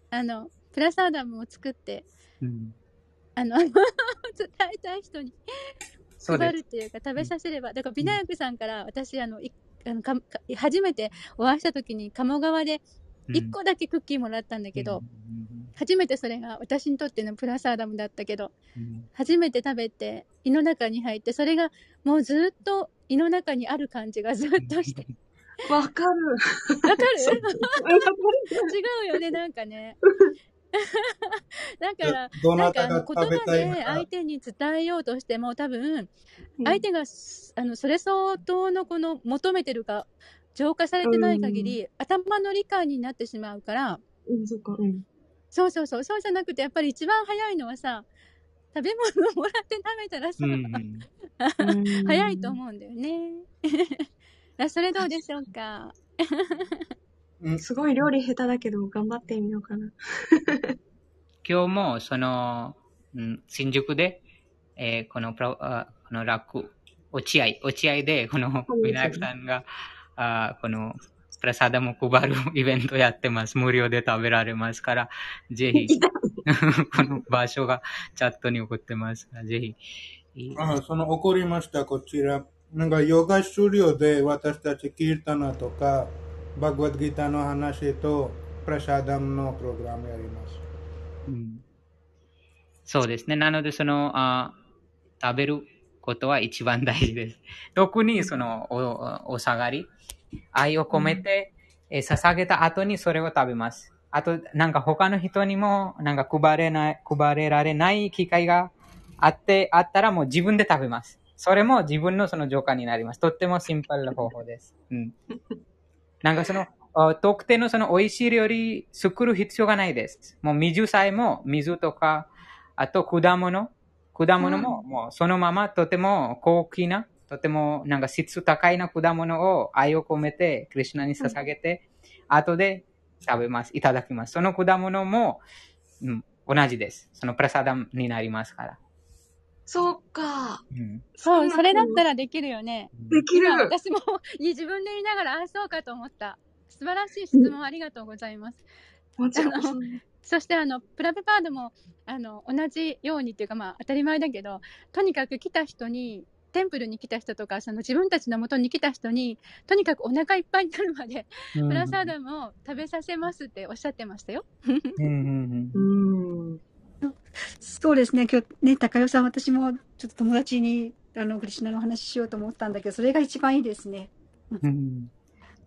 あの、プラサーダムを作って、うん。あの、伝えたい人に配るっていうか、食べさせれば、だから、ビナヤクさんから、私、あの、いあのかか初めてお会いした時に、鴨川で1個だけクッキーもらったんだけど、初めてそれが私にとってのプラサーダムだったけど、うん。初めて食べて胃の中に入ってそれがもうずっと胃の中にある感じがずっとして。わかる。わかる？違うよねなんかね。だからどななんかあの言葉で相。手に伝えようとしても多分相手がすあのそれ相当のこの求めてるか浄化されてない限り頭の理解になってしまうからうん、そっか、うん。そうそうそうそうじゃなくてやっぱり一番早いのはさ食べ物もらって食べたらさ、うん 早いと思うんだよね。あ それどうでしょうか？うんすごい料理下手だけど、頑張ってみようかな。今日もその、うん、新宿で、えーこのプこの楽、落合、落合で、このいビナヤクさんが、あこの、プラサダも配る イベントやってます。無料で食べられますから、ぜひ、この場所がチャットに送ってますから、ぜひ。あその怒りました、こちら。なんか、ヨガスタジオで私たちキータナとか、バグワッドギターの話と、プラシャダムのプログラムやります。うんそうですね。なので、その、あ食べることは一番大事です。特に、その、お、お下がり、愛を込めて、えー捧げた後にそれを食べます。あと、なんか他の人にも、なんか配れない、配れられない機会があって、あったらもう自分で食べます。それも自分のその浄化になります。とってもシンプルな方法です。うん。なんかその、あ特定のその美味しい料理作る必要がないです。もう水さえも、水とか、あと果物、果物ももうそのままとても高貴な、とてもなんか質高いな果物を愛を込めて、クリュナに捧げて、後で食べます。いただきます。その果物も、うん、同じです。そのプラサダムになりますから。そっか。うん、そう、それだったらできるよね。できる。今私も自分で言いながら、あ、そうかと思った。素晴らしい質問ありがとうございます。もちろん。そしてあのプラブパードもあの同じようにっていうかまあ当たり前だけどとにかく来た人にテンプルに来た人とかその自分たちの元に来た人にとにかくお腹いっぱいになるまでプラサーダムを食べさせますっておっしゃってましたよ。うんうんうんうん。そうですね、今日ね、高代さん、私もちょっと友達にあの、クリシュナの話しようと思ったんだけど、それが一番いいですね。うん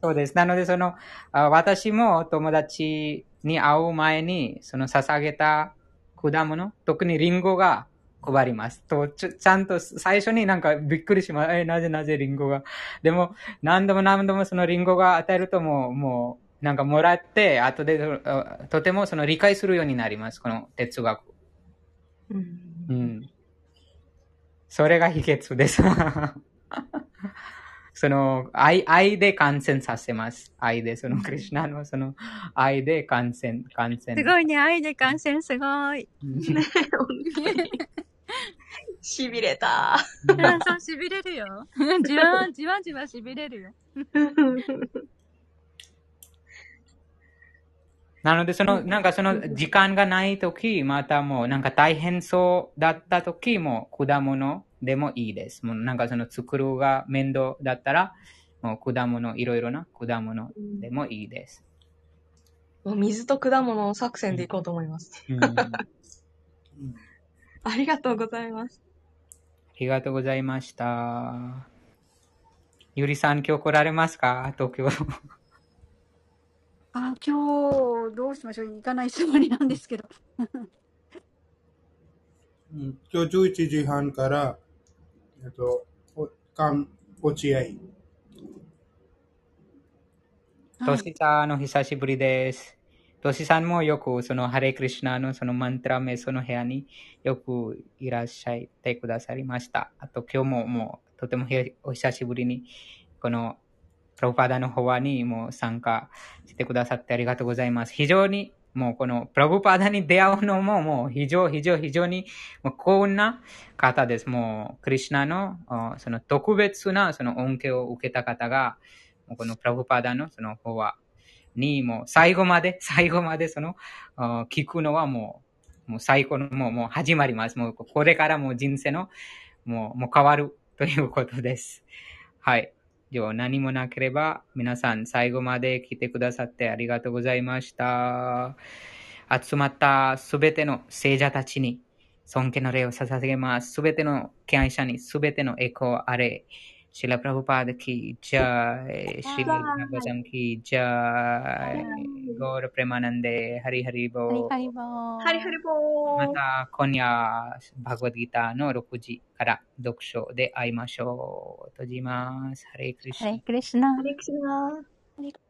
そうです。なので、その、あ私も友達に会う前に、その捧げた果物、特にリンゴが配ります。と、ちょちゃんと最初になんかびっくりします。え、なぜなぜリンゴが？でも、何度も何度もそのリンゴが与えるともう、もう、なんかもらって、後であとてもその理解するようになります。この哲学。うんうん。それが秘訣です。その、愛、愛で感染させます。愛で、その、クリュナのその、愛で感染、感染。すごいね。愛で感染すごい。うんしびれた。そう、痺れるよ。じわん、じわじわ痺れるよ。なので、その、なんかその、時間がないとき、またもう、なんか大変そうだったときも、果物でもいいです。もう、なんかその、作るが面倒だったら、もう、果物、いろいろな果物でもいいです。もう水と果物作戦でいこうと思います。うんあ ありがとうございます。りがとうございました。ゆりさん、今日来られますか？東京。あ、今日、どうしましょう。行かないつもりなんですけど。うん今日11時半から、えっと、おかん落合。はいトシさん、お久しぶりです。トシさんもよくそのハレクリシュナのそのマントラメソの部屋によくいらっしゃってくださりました。あと今日ももうとてもへお久しぶりにこのプロパダの方にも参加してくださってありがとうございます。非常にもうこのプラブパダに出会うのももう非常非常非常にもう幸運な方です。もうクリシュナのその特別なその恩恵を受けた方がこのプラブパダのその方はにもう最後まで、最後までその聞くのはもう、もう最高の、もうもう始まります。もうこれからもう人生のもうもう変わるということです。はい。では何もなければ皆さん最後まで来てくださってありがとうございました。集まったすべての聖者たちに尊敬の礼を捧げます。すべての敬愛者にすべての栄光あれ。シラプラブパーダキジャイ、シリバガザムキジャイ、ゴールプレマナンデ、ハリハリボー。ハリハリボー。ハリハリボー。また今夜、バグワッドギターの6時から読書で会いましょう。閉じます。ハレイクリシナハレクリシュナハ。リクシナ。